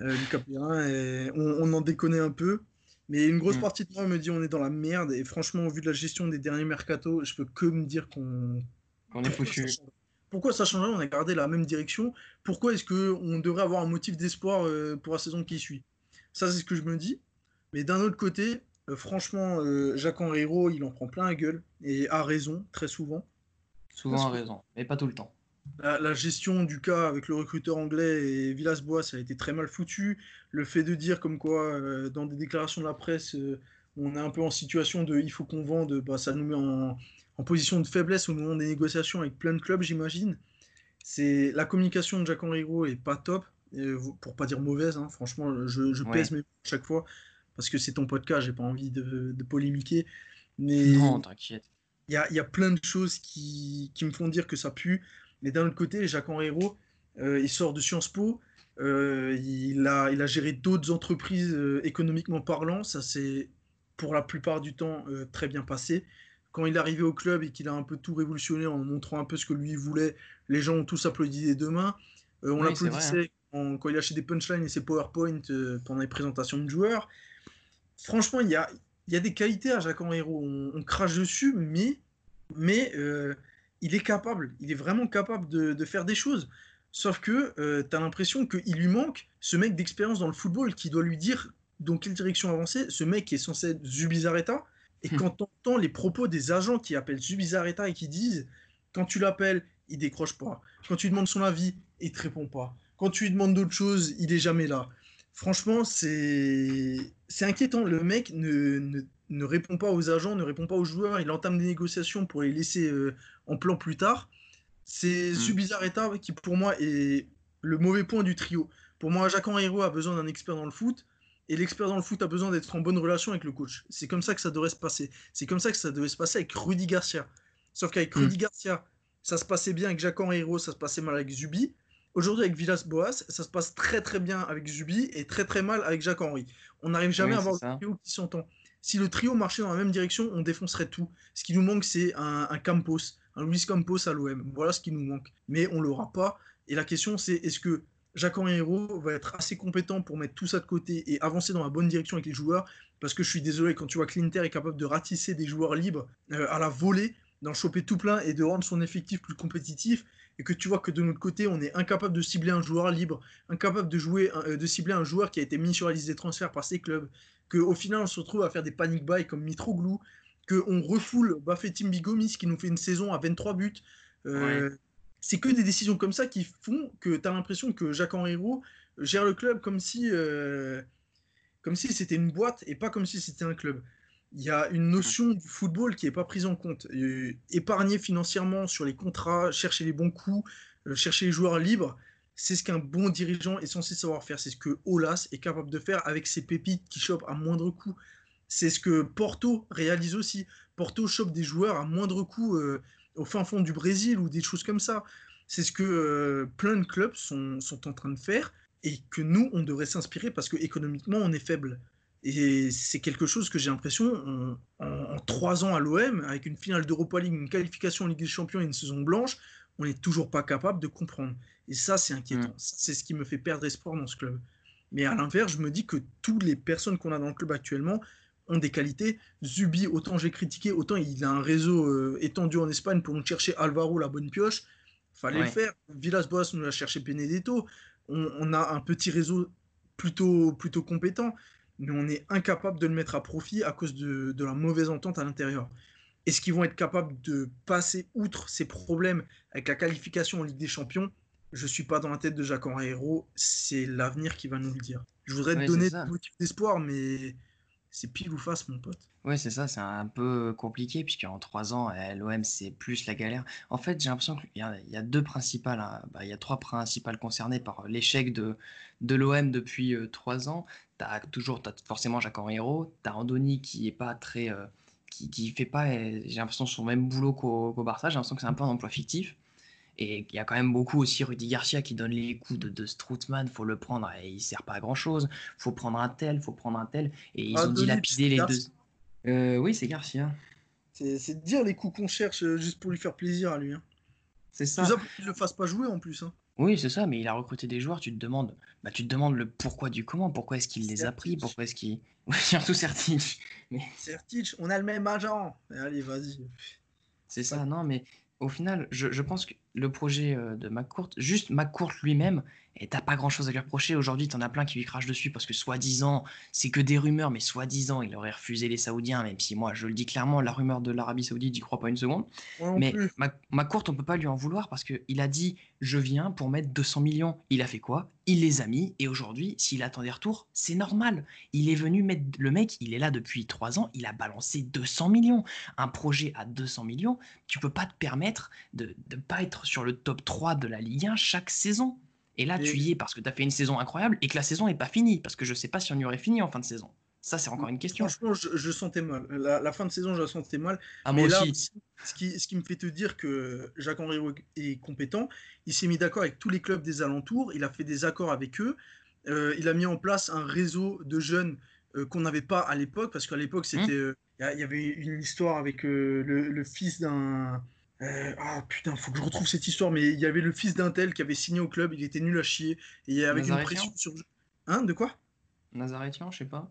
Euh, Lucas Perrin, et on, on en déconnait un peu. Mais une grosse Mm. partie de moi me dit on est dans la merde. Et franchement, au vu de la gestion des derniers mercato, je peux que me dire qu'on. On est foutu. Pourquoi ça changerait On a gardé la même direction. Pourquoi est-ce qu'on devrait avoir un motif d'espoir euh, pour la saison qui suit? Ça, c'est ce que je me dis. Mais d'un autre côté, euh, franchement, euh, Jacques Henriot, il en prend plein la gueule. Et a raison, très souvent. Souvent à Parce que- raison, mais pas tout le temps. La, la gestion du cas avec le recruteur anglais et Villas-Boas, ça a été très mal foutu. Le fait de dire comme quoi, euh, dans des déclarations de la presse, euh, on est un peu en situation de il faut qu'on vende, bah, ça nous met en, en position de faiblesse au moment des négociations avec plein de clubs, j'imagine. C'est la communication de Jacques Henriot est pas top, euh, pour pas dire mauvaise. hein. Franchement, je, je Ouais. pèse mes mots à chaque fois parce que c'est ton podcast, j'ai pas envie de, de polémiquer. Mais Non, t'inquiète. il y a, y a plein de choses qui, qui me font dire que ça pue. Mais d'un autre côté, Jacques Henriot, euh, il sort de Sciences Po. Euh, il, a, il a géré d'autres entreprises euh, économiquement parlant. Ça s'est pour la plupart du temps très bien passé. Quand il est arrivé au club et qu'il a un peu tout révolutionné en montrant un peu ce que lui voulait, les gens ont tous applaudi des deux mains. on l'applaudissait quand il lâchait des punchlines et ses PowerPoint pendant les présentations de joueurs. Franchement, il y a, y a des qualités à Jacques Henriero. On, on, crache dessus, mais, mais il est capable, il est vraiment capable de, de faire des choses. Sauf que euh, tu as l'impression qu'il lui manque ce mec d'expérience dans le football qui doit lui dire dans quelle direction avancer. Ce mec qui est censé être Zubizarreta. Et hmm. quand tu entends les propos des agents qui appellent Zubizarreta et qui disent quand tu l'appelles, il décroche pas. Quand tu lui demandes son avis, il te répond pas. Quand tu lui demandes d'autres choses, il est jamais là. Franchement, c'est inquiétant. Le mec ne, ne, ne, répond pas aux agents, ne répond pas aux joueurs. Il entame des négociations pour les laisser euh, en plan plus tard. C'est mm. Subizarreta qui, pour moi, est le mauvais point du trio. Pour moi, Jacques Henriero a besoin d'un expert dans le foot. Et l'expert dans le foot a besoin d'être en bonne relation avec le coach. C'est comme ça que ça devrait se passer. C'est comme ça que ça devait se passer avec Rudy Garcia. Sauf qu'avec mm. Rudy Garcia, ça se passait bien avec Jacques Henriero, ça se passait mal avec Zubi. Aujourd'hui, avec Villas-Boas, ça se passe très très bien avec Zubi et très très mal avec Jacques Henry. On n'arrive jamais à avoir un trio qui s'entend. Si le trio marchait dans la même direction, on défoncerait tout. Ce qui nous manque, c'est un, Campos, un Luis Campos à l'OM. Voilà ce qui nous manque. Mais on l'aura pas. Et la question, c'est est-ce que Jacques Henriero va être assez compétent pour mettre tout ça de côté et avancer dans la bonne direction avec les joueurs? Parce que je suis désolé, quand tu vois que l'Inter est capable de ratisser des joueurs libres euh, à la volée, d'en choper tout plein et de rendre son effectif plus compétitif, et que tu vois que de notre côté, on est incapable de cibler un joueur libre, incapable de, jouer, euh, de cibler un joueur qui a été mis sur la liste des transferts par ses clubs, qu'au final, on se retrouve à faire des panic buys comme Mitroglou, qu'on refoule Bafetim Bigomis qui nous fait une saison à 23 buts. Euh, c'est que des décisions comme ça qui font que tu as l'impression que Jacques Henriero gère le club comme si euh, comme si c'était une boîte et pas comme si c'était un club. Il y a une notion du football qui n'est pas prise en compte. Euh, épargner financièrement sur les contrats, chercher les bons coups, chercher les joueurs libres, c'est ce qu'un bon dirigeant est censé savoir faire. C'est ce que Olas est capable de faire avec ses pépites qui chopent à moindre coût. C'est ce que Porto réalise aussi. Porto chope des joueurs à moindre coût euh, au fin fond du Brésil ou des choses comme ça. C'est ce que euh, plein de clubs sont, en train de faire et que nous, on devrait s'inspirer parce que économiquement, on est faible. Et c'est quelque chose que j'ai l'impression, en, trois ans à l'OM, avec une finale d'Europa League, une qualification en Ligue des Champions et une saison blanche, on n'est toujours pas capable de comprendre. Et ça, c'est inquiétant. Mm. C'est ce qui me fait perdre espoir dans ce club. Mais à l'inverse, je me dis que toutes les personnes qu'on a dans le club actuellement ont des qualités. Zubi, autant j'ai critiqué, autant il a un réseau euh, étendu en Espagne pour nous chercher Alvaro la bonne pioche. Fallait le faire. Villas-Boas nous a cherché Benedetto. On, a un petit réseau plutôt, plutôt compétent, mais on est incapable de le mettre à profit à cause de, de la mauvaise entente à l'intérieur. Est-ce qu'ils vont être capables de passer outre ces problèmes avec la qualification en Ligue des Champions? Je ne suis pas dans la tête de Jacques Henriero. C'est l'avenir qui va nous le dire. Je voudrais te donner des motifs d'espoir, mais c'est pile ou face, mon pote. Ouais, c'est ça, c'est un peu compliqué, puisqu'en trois ans, l'OM, c'est plus la galère. En fait, j'ai l'impression qu'il y, a deux principales, hein, bah, il y a trois principales concernées par l'échec de, de l'OM depuis euh, trois ans. Tu as toujours, as forcément Jacques Henriero, tu as Andoni qui est pas très. Euh, qui, qui fait pas, eh, j'ai l'impression, son même boulot qu'au Barça, j'ai l'impression que c'est un peu un emploi fictif. Et il y a quand même beaucoup aussi Rudy Garcia qui donne les coups de, de Stroutman, faut le prendre et il sert pas à grand chose. Faut prendre un tel, faut prendre un tel. Et ils ah, ont dilapidé les deux. Euh, oui, c'est Garcia. C'est dire les coups qu'on cherche euh, juste pour lui faire plaisir à lui. Hein. C'est ça. ça pour qu'il ne le fasse pas jouer en plus. Hein. Oui, c'est ça, mais il a recruté des joueurs, tu te demandes, bah, tu te demandes le pourquoi du comment, pourquoi est-ce qu'il les a pris, pourquoi est-ce qu'il. surtout Sertic. Mais... Sertic, on a le même agent. Allez, vas-y. C'est ça, non, mais au final, je, pense que le projet euh, de McCourt, juste McCourt lui-même, et t'as pas grand-chose à lui reprocher. Aujourd'hui, t'en as plein qui lui crachent dessus parce que soi-disant, c'est que des rumeurs, mais soi-disant, il aurait refusé les Saoudiens, même si moi, je le dis clairement, la rumeur de l'Arabie Saoudite, j'y crois pas une seconde. mais McCourt, on peut pas lui en vouloir parce qu'il a dit, je viens pour mettre 200 millions. Il a fait quoi? Il les a mis, et aujourd'hui, s'il attend des retours, c'est normal. Il est venu mettre, le mec, il est là depuis 3 ans, il a balancé 200 millions. Un projet à 200 millions, tu peux pas te permettre de ne pas être sur le top 3 de la Ligue 1 chaque saison. Et là, tu y es parce que tu as fait une saison incroyable et que la saison n'est pas finie, parce que je sais pas si on y aurait fini en fin de saison. Ça, c'est encore une question. Franchement, je, je sentais mal. La, la fin de saison, je la sentais mal. Ah, moi là, aussi. ce qui, ce qui me fait te dire que Jacques-Henri est compétent, il s'est mis d'accord avec tous les clubs des alentours, il a fait des accords avec eux, euh, il a mis en place un réseau de jeunes euh, qu'on n'avait pas à l'époque, parce qu'à l'époque, Mmh. c'était, euh, il y a- il y avait une histoire avec euh, le, le fils d'un... euh, ah putain, faut que je retrouve cette histoire, mais il y avait le fils d'un tel qui avait signé au club, il était nul à chier, et avec une pression sur... Hein, de quoi? Nazarétian, je sais pas.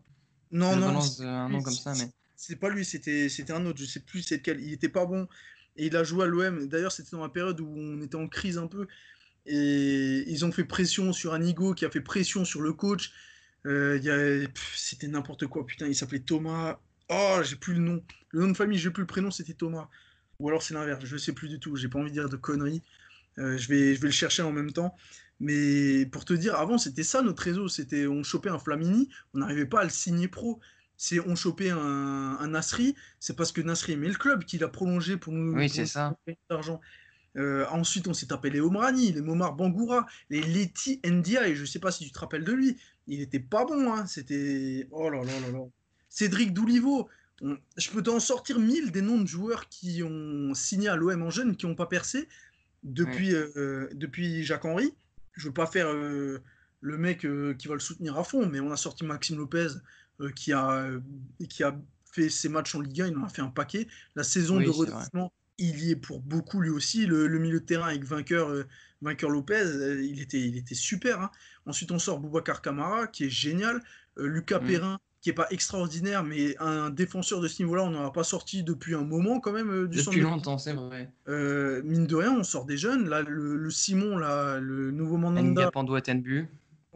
Non, je non, c'est- un nom comme ça, mais. c'est pas lui, c'était un autre, je sais plus c'est lequel. Il était pas bon et il a joué à l'OM. D'ailleurs, c'était dans la période où on était en crise un peu et ils ont fait pression sur Anigo qui a fait pression sur le coach. Euh, C'était n'importe quoi, putain, il s'appelait Thomas. Oh, j'ai plus le nom. Le nom de famille, j'ai plus le prénom, c'était Thomas. Ou alors c'est l'inverse, je sais plus du tout, j'ai pas envie de dire de conneries. Euh, je vais, je vais le chercher en même temps. Mais pour te dire, avant, c'était ça notre réseau. C'était on chopait un Flamini, on n'arrivait pas à le signer pro. C'est on chopait un, un Nasri, c'est parce que Nasri aimait le club qu'il a prolongé pour nous Oui, c'est ça. Euh, ensuite, on s'est tapé les Omrani, les Momar Bangoura, les Leti Ndia, et je sais pas si tu te rappelles de lui. Il était pas bon, hein. C'était. Oh là là là là. Cédric Doulivo. On- Je peux t'en sortir mille des noms de joueurs qui ont signé à l'OM en jeune, qui n'ont pas percé depuis, euh, depuis Jacques-Henri. Je veux pas faire euh, le mec euh, qui va le soutenir à fond, mais on a sorti Maxime Lopez qui, a, qui a fait ses matchs en Ligue 1, il en a fait un paquet. La saison Oui, de redressement, il y est pour beaucoup lui aussi. Le, le milieu de terrain avec vainqueur, vainqueur Lopez, il, était, il était super. hein. Ensuite, on sort Boubacar Camara, qui est génial. Lucas Mm. Perrin, qui est pas extraordinaire, mais un défenseur de ce niveau-là, on n'en a pas sorti depuis un moment quand même euh, du Depuis de longtemps, c'est vrai. euh, mine de rien, on sort des jeunes. Là, le, le Simon, là, le nouveau Mandanda, Nga Pando Atenbu.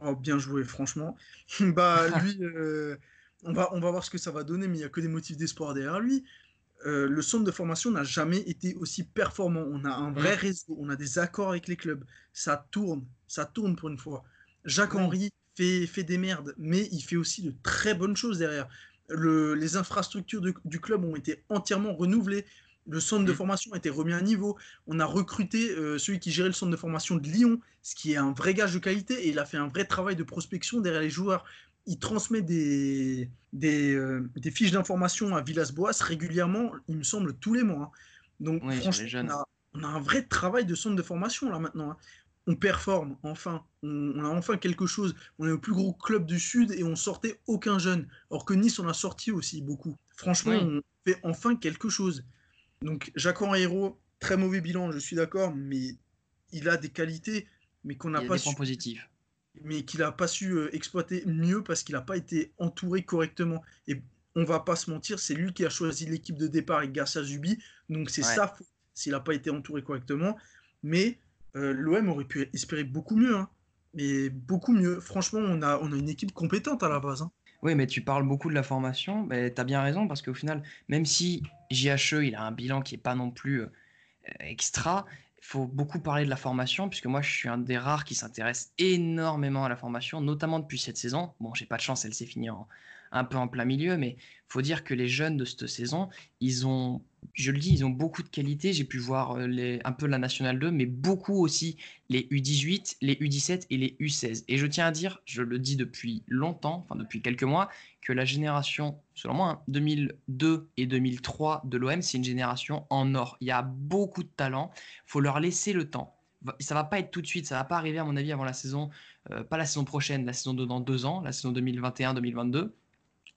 oh, bien joué, franchement. bah, lui, euh, on, va, on va voir ce que ça va donner, mais il n'y a que des motifs d'espoir derrière lui. Le centre de formation n'a jamais été aussi performant. On a un vrai Mm. réseau, on a des accords avec les clubs. Ça tourne, ça tourne pour une fois. Jacques Oui. Henry fait, fait des merdes, mais il fait aussi de très bonnes choses derrière. Le- les infrastructures de- du club ont été entièrement renouvelées. Le centre de Mm. formation a été remis à niveau. On a recruté euh, celui qui gérait le centre de formation de Lyon, ce qui est un vrai gage de qualité, et il a fait un vrai travail de prospection derrière les joueurs. Il transmet des, des, euh, des fiches d'information à Villas-Boas régulièrement, il me semble, tous les mois. hein. Donc, Oui, franchement, on a, on a un vrai travail de centre de formation là maintenant. hein. On performe, enfin. On, on a enfin quelque chose. On est le plus gros club du Sud et on sortait aucun jeune. Alors que Nice, on a sorti aussi beaucoup. Franchement, Oui. on fait enfin quelque chose. Donc, Jacques-Henri Hérault, très mauvais bilan, je suis d'accord, mais il a des qualités, mais qu'on n'a pas des points su positifs. mais qu'il n'a pas su euh, exploiter mieux parce qu'il n'a pas été entouré correctement. Et on va pas se mentir, c'est lui qui a choisi l'équipe de départ avec Garcia Zubi, donc c'est Ouais. sa faute s'il n'a pas été entouré correctement. Mais euh, l'OM aurait pu espérer beaucoup mieux, hein. mais beaucoup mieux. Franchement, on a, une équipe compétente à la base. hein. Oui, mais tu parles beaucoup de la formation, mais tu bien raison, parce qu'au final, même si JHE, il a un bilan qui n'est pas non plus euh, extra, il faut beaucoup parler de la formation, puisque moi, je suis un des rares qui s'intéresse énormément à la formation, notamment depuis cette saison. Bon, j'ai pas de chance, elle s'est finie en- un peu en plein milieu, mais faut dire que les jeunes de cette saison, ils ont, je le dis, ils ont beaucoup de qualités. J'ai pu voir euh, les, un peu la Nationale 2, mais beaucoup aussi les U18, les U17 et les U16. Et je tiens à dire, je le dis depuis longtemps, enfin depuis quelques mois, que la génération, selon moi, hein, 2002 et 2003 de l'OM, c'est une génération en or. Il y a beaucoup de talent, faut leur laisser le temps. Ça va pas être tout de suite, ça va pas arriver à mon avis avant la saison, euh, pas la saison prochaine, la saison de dans deux ans, la saison 2021-2022,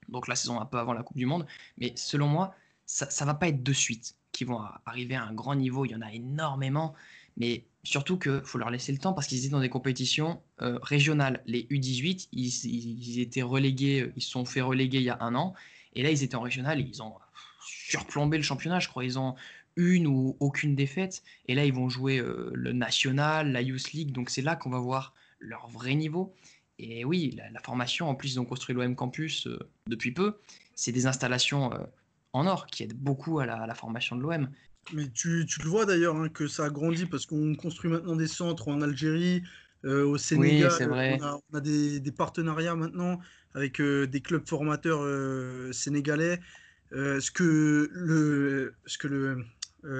donc la saison un peu avant la Coupe du Monde. Mais selon moi, ça, ça va pas être de suite qui vont arriver à un grand niveau. Il y en a énormément, mais surtout qu'il faut leur laisser le temps parce qu'ils étaient dans des compétitions euh, régionales. Les U18, ils, ils- ils étaient relégués, euh, ils se sont fait reléguer il y a un an, et là ils étaient en régional et ils ont surplombé le championnat. Je crois ils ont une ou aucune défaite, et là ils vont jouer euh, le national, la Youth League, donc c'est là qu'on va voir leur vrai niveau. Et oui, la, la formation, en plus, ils ont construit l'OM Campus euh, depuis peu. C'est des installations euh, en or qui aident beaucoup à la, à la formation de l'OM. Mais tu, tu le vois d'ailleurs hein, que ça a grandi parce qu'on construit maintenant des centres en Algérie, euh, au Sénégal. c'est vrai. On a, on a des, des partenariats maintenant avec des clubs formateurs sénégalais. Ce que le, ce que le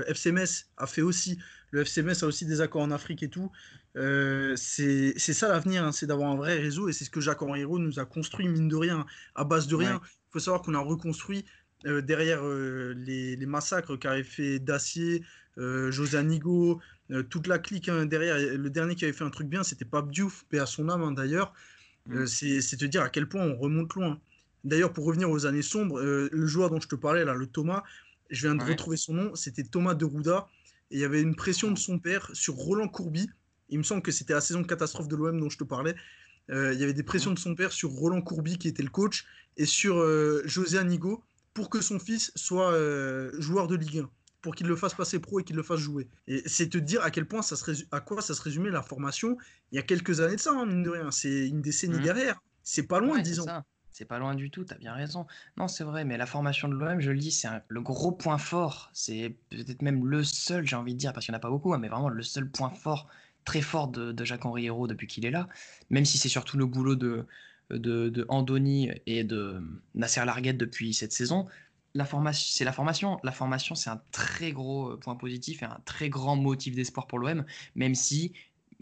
FCMS a fait aussi. Le FCMS a aussi des accords en Afrique et tout. c'est ça l'avenir, hein, c'est d'avoir un vrai réseau et c'est ce que Jacques Henri nous a construit, mine de rien, à base de rien. Il faut savoir qu'on a reconstruit derrière les, les, massacres qu'avait fait Dacier, José Anigo, toute la clique hein, derrière. Le dernier qui avait fait un truc bien, c'était Pape Diouf, paix à son âme hein, d'ailleurs. Mm. c'est te dire à quel point on remonte loin. D'ailleurs, pour revenir aux années sombres, le joueur dont je te parlais, là, le Thomas, je viens de retrouver son nom, c'était Thomas de Rouda. Et il y avait une pression de son père sur Roland Courby. Il me semble que c'était la saison de catastrophe de l'OM dont je te parlais. il y avait des pressions de son père sur Roland Courby, qui était le coach, et sur José Anigo, pour que son fils soit joueur de Ligue 1 pour qu'il le fasse passer pro et qu'il le fasse jouer. Et c'est te dire à quel point ça se à quoi ça se résumait la formation il y a quelques années de ça, hein, mine de rien. C'est une décennie mmh. derrière. C'est pas loin, disons. C'est pas loin du tout, tu as bien raison. Non, c'est vrai, mais la formation de l'OM, je le dis, c'est le gros point fort. C'est peut-être même le seul, j'ai envie de dire, parce qu'il n'y en a pas beaucoup, hein, mais vraiment le seul point fort, très fort de, Jacques-Henri Hérault depuis qu'il est là. Même si c'est surtout le boulot de, de, de Andoni et de Nasser Larguette depuis cette saison la formation, c'est la formation. La formation, c'est un très gros euh, point positif et un très grand motif d'espoir pour l'OM, même si,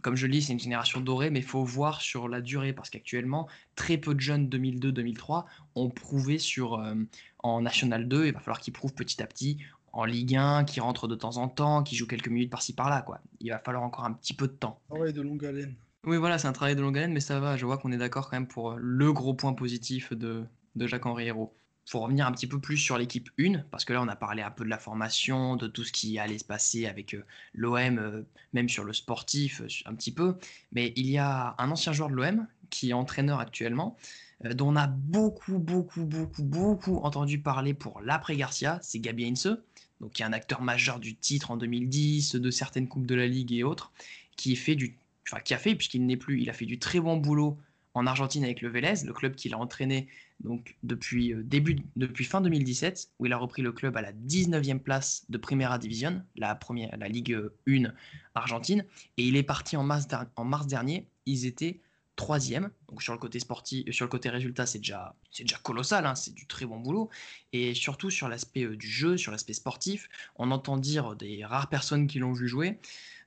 comme je le dis, c'est une génération dorée, mais il faut voir sur la durée, parce qu'actuellement, très peu de jeunes 2002-2003 ont prouvé sur, euh, en National 2, il va falloir qu'ils prouvent petit à petit en Ligue 1, qui rentrent de temps en temps, qui jouent quelques minutes par-ci par-là. quoi. Il va falloir encore un petit peu de temps. Ouais, de longue haleine. Oui, voilà, c'est un travail de longue haleine, mais ça va. Je vois qu'on est d'accord quand même pour euh, le gros point positif de, de Jacques-Henri Hérault faut revenir un petit peu plus sur l'équipe 1, parce que là, on a parlé un peu de la formation, de tout ce qui allait se passer avec euh, l'OM, euh, même sur le sportif, euh, un petit peu. Mais il y a un ancien joueur de l'OM qui est entraîneur actuellement, dont on a beaucoup, beaucoup, beaucoup, beaucoup entendu parler pour l'après-Garcia, c'est Gabi Heinze, donc qui est un acteur majeur du titre en 2010, de certaines Coupes de la Ligue et autres, qui, fait du, enfin, qui a fait, puisqu'il n'est plus, il a fait du très bon boulot en Argentine avec le Vélez, le club qu'il a entraîné donc depuis, euh, début, depuis fin 2017, où il a repris le club à la 19e place de Primera Division, la, première, la Ligue 1 argentine, et il est parti en mars, en mars dernier, ils étaient troisième. Donc sur le côté sportif, sur le côté résultat, c'est déjà, déjà colossal, hein, c'est du très bon boulot. Et surtout sur l'aspect euh, du jeu, sur l'aspect sportif, on entend dire des rares personnes qui l'ont vu jouer,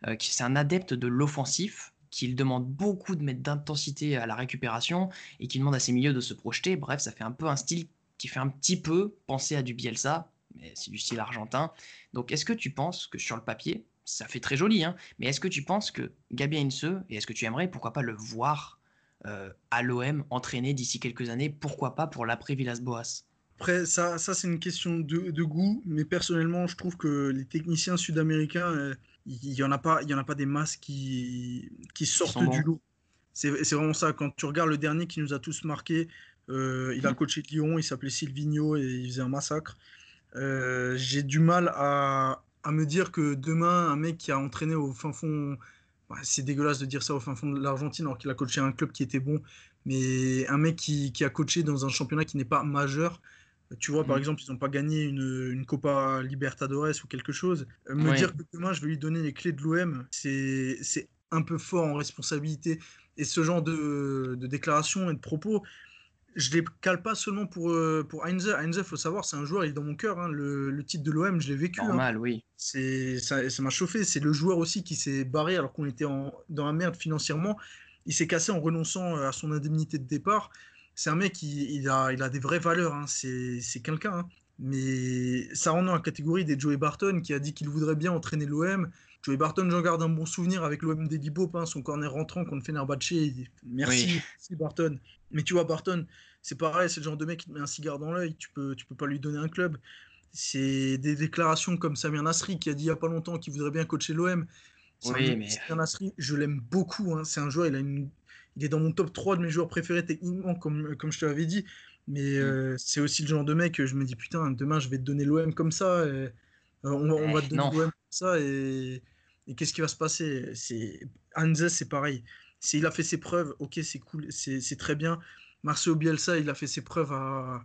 euh, que c'est un adepte de l'offensif, qu'il demande beaucoup de mettre d'intensité à la récupération et qui demande à ses milieux de se projeter. Bref, ça fait un peu un style qui fait un petit peu penser à du Bielsa, mais c'est du style argentin. Donc est-ce que tu penses que sur le papier, ça fait très joli, hein, mais est-ce que tu penses que Gabi Heinze, et est-ce que tu aimerais, pourquoi pas le voir euh, à l'OM entraîner d'ici quelques années, pourquoi pas pour l'après Villas-Boas? Après, ça, ça c'est une question de, de, goût, mais personnellement, je trouve que les techniciens sud-américains, euh, il n'y en, a pas, y en a pas des masses qui, qui sortent du lot. C'est vraiment ça. Quand tu regardes le dernier qui nous a tous marqué, euh, il a mhm. coaché Lyon, il s'appelait Silvino et il faisait un massacre. Euh, j'ai du mal à, à, me dire que demain, un mec qui a entraîné au fin fond, bah, c'est dégueulasse de dire ça au fin fond de l'Argentine alors qu'il a coaché un club qui était bon, mais un mec qui, qui a coaché dans un championnat qui n'est pas majeur, tu vois, par mm. exemple, ils n'ont pas gagné une, une, Copa Libertadores ou quelque chose. Euh, me dire que demain, je vais lui donner les clés de l'OM, c'est un peu fort en responsabilité. Et ce genre de, de déclaration et de propos, je les cale pas seulement pour, euh, pour Heinze. Heinze, il faut savoir, c'est un joueur, il est dans mon cœur. Hein. Le, le, titre de l'OM, je l'ai vécu. Hein. Normal, oui. Ça m'a chauffé. C'est le joueur aussi qui s'est barré alors qu'on était en, dans la merde financièrement. Il s'est cassé en renonçant à son indemnité de départ c'est un mec qui il a, il a des vraies valeurs, hein. c'est quelqu'un. Hein. Mais ça rentre dans la catégorie des Joey Barton qui a dit qu'il voudrait bien entraîner l'OM. Joey Barton, j'en garde un bon souvenir avec l'OM des hein, son corner rentrant contre Fenerbahce. Merci, merci Barton. Mais tu vois, Barton, c'est pareil, c'est le genre de mec qui te met un cigare dans l'œil, tu peux, tu peux pas lui donner un club. C'est des déclarations comme Samir Nasri qui a dit il y a pas longtemps qu'il voudrait bien coacher l'OM. Oui, mais... Samir Nasri, je l'aime beaucoup. C'est un joueur, il a une il est dans mon top 3 de mes joueurs préférés techniquement, comme, comme je te l'avais dit. Mais mm. euh, c'est aussi le genre de mec que je me dis, putain, demain je vais te donner l'OM comme ça. Et, euh, on, va te donner l'OM comme ça. Et, et qu'est-ce qui va se passer? C'est c'est pareil. S'il a fait ses preuves, ok, c'est cool, c'est très bien. Marcelo Bielsa, il a fait ses preuves à,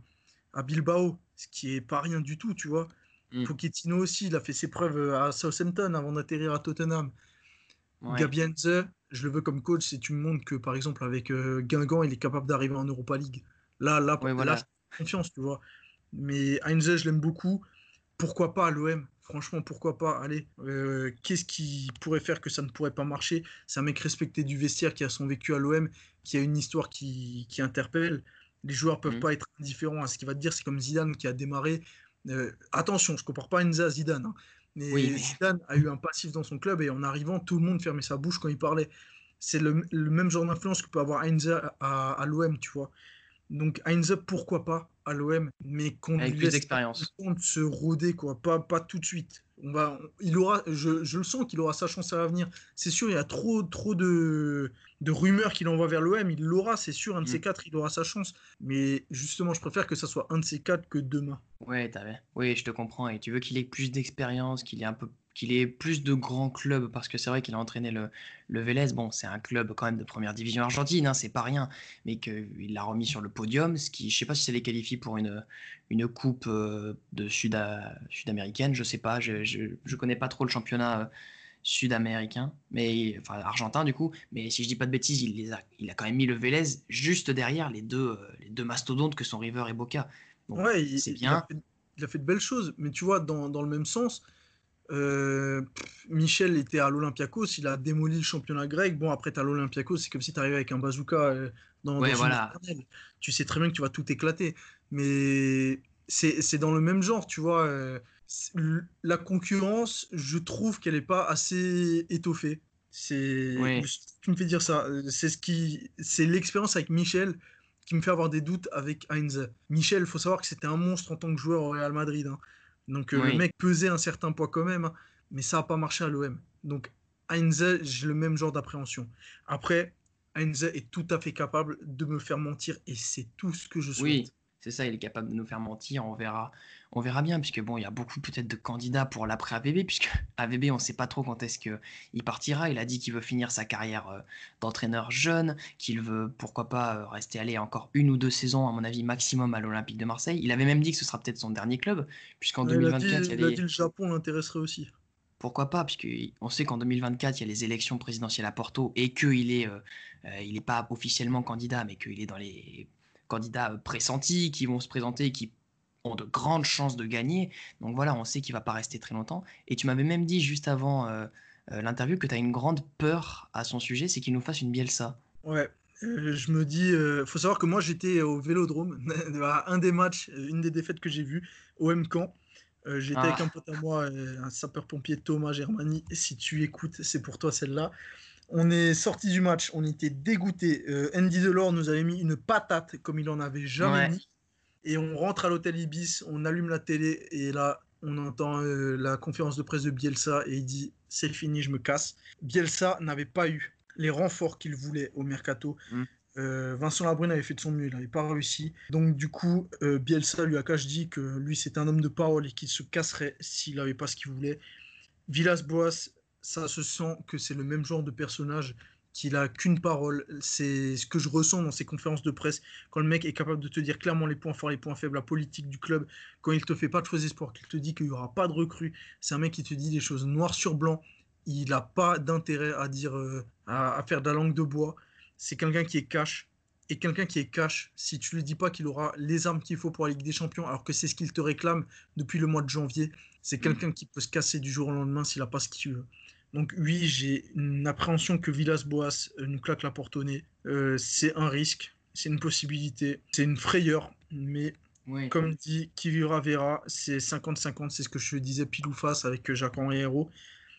à Bilbao, ce qui est pas rien du tout, tu vois. Mm. Pochettino aussi, il a fait ses preuves à Southampton avant d'atterrir à Tottenham. Ouais. Gabi je le veux comme coach si tu me montres que, par exemple, avec euh, Guingamp, il est capable d'arriver en Europa League. Là, là, voilà. confiance, tu vois. Mais Heinze, je l'aime beaucoup. Pourquoi pas à l'OM Franchement, pourquoi pas? Allez, euh, qu'est-ce qui pourrait faire que ça ne pourrait pas marcher? C'est un mec respecté du vestiaire qui a son vécu à l'OM, qui a une histoire qui, qui interpelle. Les joueurs peuvent Mhm. pas être indifférents à ce qu'il va te dire. C'est comme Zidane qui a démarré. euh, attention, je compare pas Enza à Zidane. hein, mais Oui, mais- Zidane a eu un passif dans son club et en arrivant, tout le monde fermait sa bouche quand il parlait. C'est le, le même genre d'influence que peut avoir Heinze à, à, à l'OM, tu vois. Donc Heinze, pourquoi pas à l'OM, mais qu'on lui laisse se rôder, quoi. Pas, pas tout de suite. On va, on- il aura, je, je le sens qu'il aura sa chance à l'avenir. C'est sûr, il y a trop, trop de, de rumeurs qu'il envoie vers l'OM. Il l'aura, c'est sûr. Un de Mm. ces quatre, il aura sa chance. Mais justement, je préfère que ça soit un de ces quatre que demain. Ouais, t'avais. Oui, je te comprends. Et tu veux qu'il ait plus d'expérience, qu'il ait un peu, qu'il ait plus de grands clubs, parce que c'est vrai qu'il a entraîné le, le Vélez. Bon, c'est un club quand même de première division argentine, hein, c'est pas rien, mais qu'il l'a remis sur le podium, ce qui, je sais pas si ça les qualifie pour une, une coupe euh, de sud sud-américaine, je sais pas, je, je, je connais pas trop le championnat euh, sud-américain, mais enfin argentin du coup. Mais si je dis pas de bêtises, il les a, il a quand même mis le Vélez juste derrière les deux, euh, les deux mastodontes que sont River et Boca. Donc, ouais, il, c'est il bien. a fait, il a fait de belles choses. Mais tu vois, dans, dans le même sens, euh, pff, Michel était à l'Olympiakos, il a démoli le championnat grec. Bon, après, tu à l'Olympiakos, c'est comme si tu arrivais avec un bazooka euh, dans, Ouais, dans voilà. Tu sais très bien que tu vas tout éclater. Mais c'est dans le même genre, tu vois. euh, la concurrence, je trouve qu'elle n'est pas assez étoffée. C'est ce qui me fait dire ça. C'est ce qui, c'est l'expérience avec Michel qui me fait avoir des doutes avec Heinze. Michel, il faut savoir que c'était un monstre en tant que joueur au Real Madrid. hein. Donc euh, Oui. le mec pesait un certain poids quand même, hein, mais ça n'a pas marché à l'OM. Donc Heinze, j'ai le même genre d'appréhension. Après, Heinze est tout à fait capable de me faire mentir et c'est tout ce que je souhaite. Oui, c'est ça, il est capable de nous faire mentir, on verra, on verra bien, puisque bon, il y a beaucoup peut-être de candidats pour l'après AVB, puisque AVB, on ne sait pas trop quand est-ce qu'il partira. Il a dit qu'il veut finir sa carrière euh, d'entraîneur jeune, qu'il veut, pourquoi pas, euh, rester aller encore une ou deux saisons, à mon avis, maximum à l'Olympique de Marseille. Il avait même dit que ce sera peut-être son dernier club, puisqu'en Ouais, il, a 2024, dit, il y a il a les... dit le Japon l'intéresserait aussi. Pourquoi pas, puisqu'on sait qu'en 2024, il y a les élections présidentielles à Porto et qu'il est, euh, il n'est pas officiellement candidat, mais qu'il est dans les candidats euh, pressentis qui vont se présenter et qui ont de grandes chances de gagner. Donc voilà, on sait qu'il va pas rester très longtemps. Et tu m'avais même dit juste avant euh, euh, l'interview que tu as une grande peur à son sujet, c'est qu'il nous fasse une Bielsa. Ouais. Euh, je me dis, faut savoir que moi j'étais au Vélodrome, à un des matchs, une des défaites que j'ai vues au M-Camp. Euh, j'étais Ah. avec un pote à moi, un sapeur-pompier Thomas Germani. Si tu écoutes, c'est pour toi celle-là. On est sorti du match, on était dégoûtés. Euh, Andy Delors nous avait mis une patate comme il en avait jamais Ouais. mis. Et on rentre à l'hôtel Ibis, on allume la télé et là on entend euh, la conférence de presse de Bielsa et il dit c'est fini, je me casse. Bielsa n'avait pas eu les renforts qu'il voulait au mercato. Mm. Euh, Vincent Labrune avait fait de son mieux, il n'avait pas réussi. Donc du coup, euh, Bielsa lui a cache dit que lui c'était un homme de parole et qu'il se casserait s'il n'avait pas ce qu'il voulait. Villas-Boas, ça se sent que c'est le même genre de personnage, qu'il a qu'une parole. C'est ce que je ressens dans ses conférences de presse, quand le mec est capable de te dire clairement les points forts, les points faibles, la politique du club, quand il te fait pas de faux espoirs, qu'il te dit qu'il n'y aura pas de recrues. C'est un mec qui te dit des choses noir sur blanc. Il n'a pas d'intérêt à dire, euh, à faire de la langue de bois. C'est quelqu'un qui est cash. Et quelqu'un qui est cash, si tu lui dis pas qu'il aura les armes qu'il faut pour la Ligue des Champions, alors que c'est ce qu'il te réclame depuis le mois de janvier, c'est quelqu'un qui peut se casser du jour au lendemain s'il n'a pas ce qu'il veut. Donc oui, j'ai une appréhension que Villas-Boas euh, nous claque la porte au nez. Euh, c'est un risque, c'est une possibilité, c'est une frayeur, mais Oui. comme dit, qui vivra verra, c'est 50-50, c'est ce que je disais pile ou face avec euh, Jacques-Henri Hérault.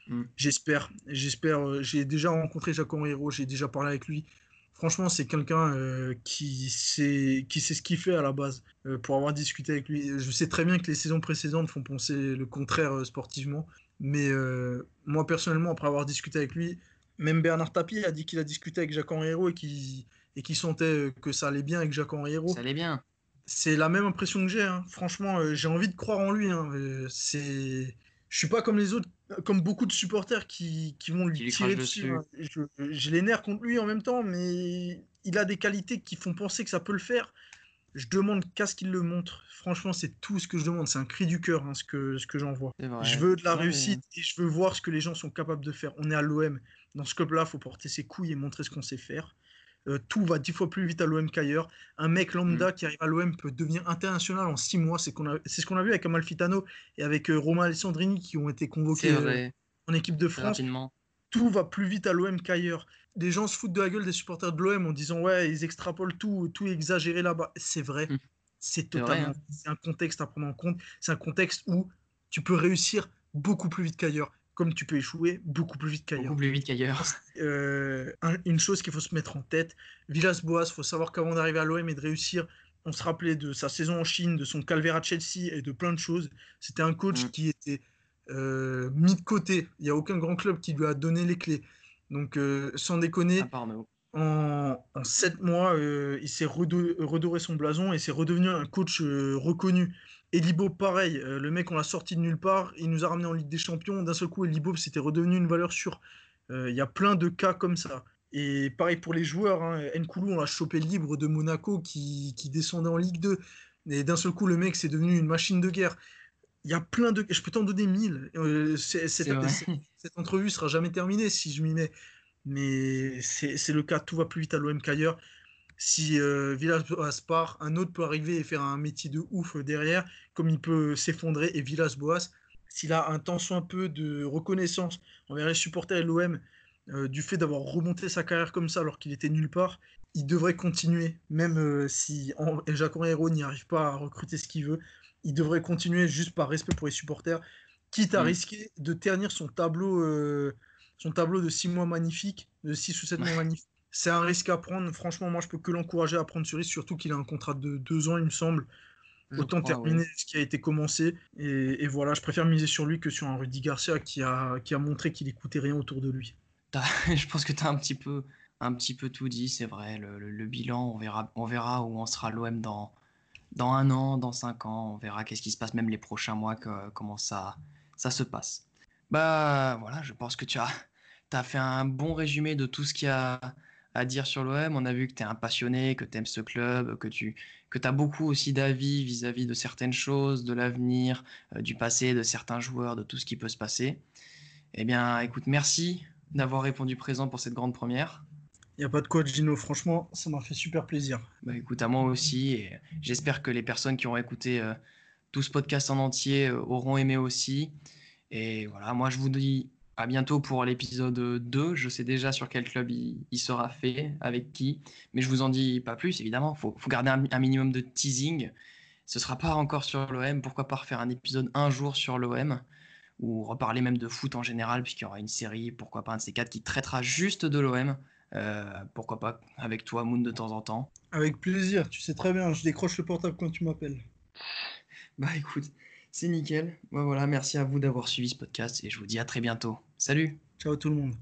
Mm. J'espère, j'espère, j'ai déjà rencontré Jacques-Henri Hérault, j'ai déjà parlé avec lui. Franchement, c'est quelqu'un euh, qui, sait, qui sait ce qu'il fait à la base. Euh, pour avoir discuté avec lui, je sais très bien que les saisons précédentes font penser le contraire euh, sportivement. Mais moi, personnellement, après avoir discuté avec lui, même Bernard Tapie a dit qu'il a discuté avec Jacques-Henri Hérault et qu'il et sentait que ça allait bien avec Jacques-Henri Hérault. Ça allait bien. C'est la même impression que j'ai. hein. Franchement, j'ai envie de croire en lui. hein. C'est... Je suis pas comme les autres, comme beaucoup de supporters qui, qui vont lui Qui lui tirer dessus. J'ai les nerfs contre lui en même temps, mais il a des qualités qui font penser que ça peut le faire. Je demande qu'à ce qu'il le montre. Franchement, c'est tout ce que je demande. C'est un cri du cœur, hein, ce que, ce que j'en vois. C'est vrai. Je veux de la mais- réussite et je veux voir ce que les gens sont capables de faire. On est à l'OM. Dans ce club-là, il faut porter ses couilles et montrer ce qu'on sait faire. Euh, tout va dix fois plus vite à l'OM qu'ailleurs. Un mec lambda Mm. qui arrive à l'OM peut devenir international en six mois. C'est qu'on a- c'est ce qu'on a vu avec Amalfitano et avec euh, Romain Alessandrini qui ont été convoqués euh, en équipe de France. rapidement. Tout va plus vite à l'OM qu'ailleurs. Les gens se foutent de la gueule des supporters de l'OM en disant ouais, ils extrapolent tout, tout est exagéré là-bas. C'est vrai. Mm. C'est C'est vrai, totalement. hein. C'est un contexte à prendre en compte. C'est un contexte où tu peux réussir beaucoup plus vite qu'ailleurs, comme tu peux échouer beaucoup plus vite qu'ailleurs. Beaucoup plus vite qu'ailleurs. Euh, un- une chose qu'il faut se mettre en tête, Villas-Boas, il faut savoir qu'avant d'arriver à l'OM et de réussir, on se rappelait de sa saison en Chine, de son calvaire à Chelsea et de plein de choses. C'était un coach Mm. qui était euh, mis de côté. Il n'y a aucun grand club qui lui a donné les clés. Donc, euh, sans déconner, en, en sept mois, euh, il s'est redo- redoré son blason et c'est redevenu un coach euh, reconnu. Elibo, pareil, euh, le mec, on l'a sorti de nulle part, il nous a ramené en Ligue des Champions. D'un seul coup, Elibo, c'était redevenu une valeur sûre. Euh, Il y a plein de cas comme ça. Et pareil pour les joueurs, hein, Nkoulou, on l'a chopé libre de Monaco qui, qui descendait en Ligue 2. Et d'un seul coup, le mec, c'est devenu une machine de guerre. Il y a plein de. Je peux t'en donner mille. Euh, cette, cette- entrevue sera jamais terminée si je m'y mets. Mais c'est c'est le cas, tout va plus vite à l'OM qu'ailleurs. Si euh, Villas-Boas part, un autre peut arriver et faire un métier de ouf derrière, comme il peut s'effondrer. Et Villas-Boas, s'il a un tant soit peu de reconnaissance envers les supporters de l'OM, euh, du fait d'avoir remonté sa carrière comme ça alors qu'il était nulle part, il devrait continuer, même euh, si en- Jacques Henriero n'y arrive pas à recruter ce qu'il veut, il devrait continuer juste par respect pour les supporters, quitte à Mm. risquer de ternir son tableau, euh, son tableau de 6 mois magnifique, de 6 ou 7 mois magnifique. C'est un risque à prendre. Franchement, moi, je peux que l'encourager à prendre ce risque, surtout qu'il a un contrat de 2 ans, il me semble. Je Autant crois, ouais. terminer ce qui a été commencé. Et, et voilà, je préfère miser sur lui que sur un Rudy Garcia qui a, qui a montré qu'il écoutait rien autour de lui. Je pense que tu as un petit peu, un petit peu tout dit, c'est vrai. Le, le- le bilan, on verra, on verra où on sera l'OM dans, dans un an, dans cinq ans. On verra qu'est-ce qui se passe, même les prochains mois, que- comment ça, ça se passe. Bah voilà, je pense que tu as, as fait un bon résumé de tout ce qu'il y a à dire sur l'OM. On a vu que tu es un passionné, que tu aimes ce club, que tu que as beaucoup aussi d'avis vis-à-vis de certaines choses, de l'avenir, euh, du passé, de certains joueurs, de tout ce qui peut se passer. Eh bien, écoute, merci d'avoir répondu présent pour cette grande première. Il n'y a pas de quoi, Gino. Franchement, ça m'a fait super plaisir. Bah, écoute, à moi aussi, et j'espère que les personnes qui ont écouté euh, tout ce podcast en entier euh, auront aimé aussi. Et voilà, moi je vous dis à bientôt pour l'épisode 2. Je sais déjà sur quel club il, il sera fait, avec qui, mais je vous en dis pas plus, évidemment. Il faut, faut garder un, un minimum de teasing. Ce sera pas encore sur l'OM. Pourquoi pas refaire un épisode un jour sur l'OM ou reparler même de foot en général, puisqu'il y aura une série, pourquoi pas un de ces quatre qui traitera juste de l'OM. Euh, pourquoi pas avec toi, Moon, de temps en temps. Avec plaisir. Tu sais très bien, je décroche le portable quand tu m'appelles. Bah écoute, c'est nickel. Bah, voilà, merci à vous d'avoir suivi ce podcast et je vous dis à très bientôt. Salut Ciao tout le monde.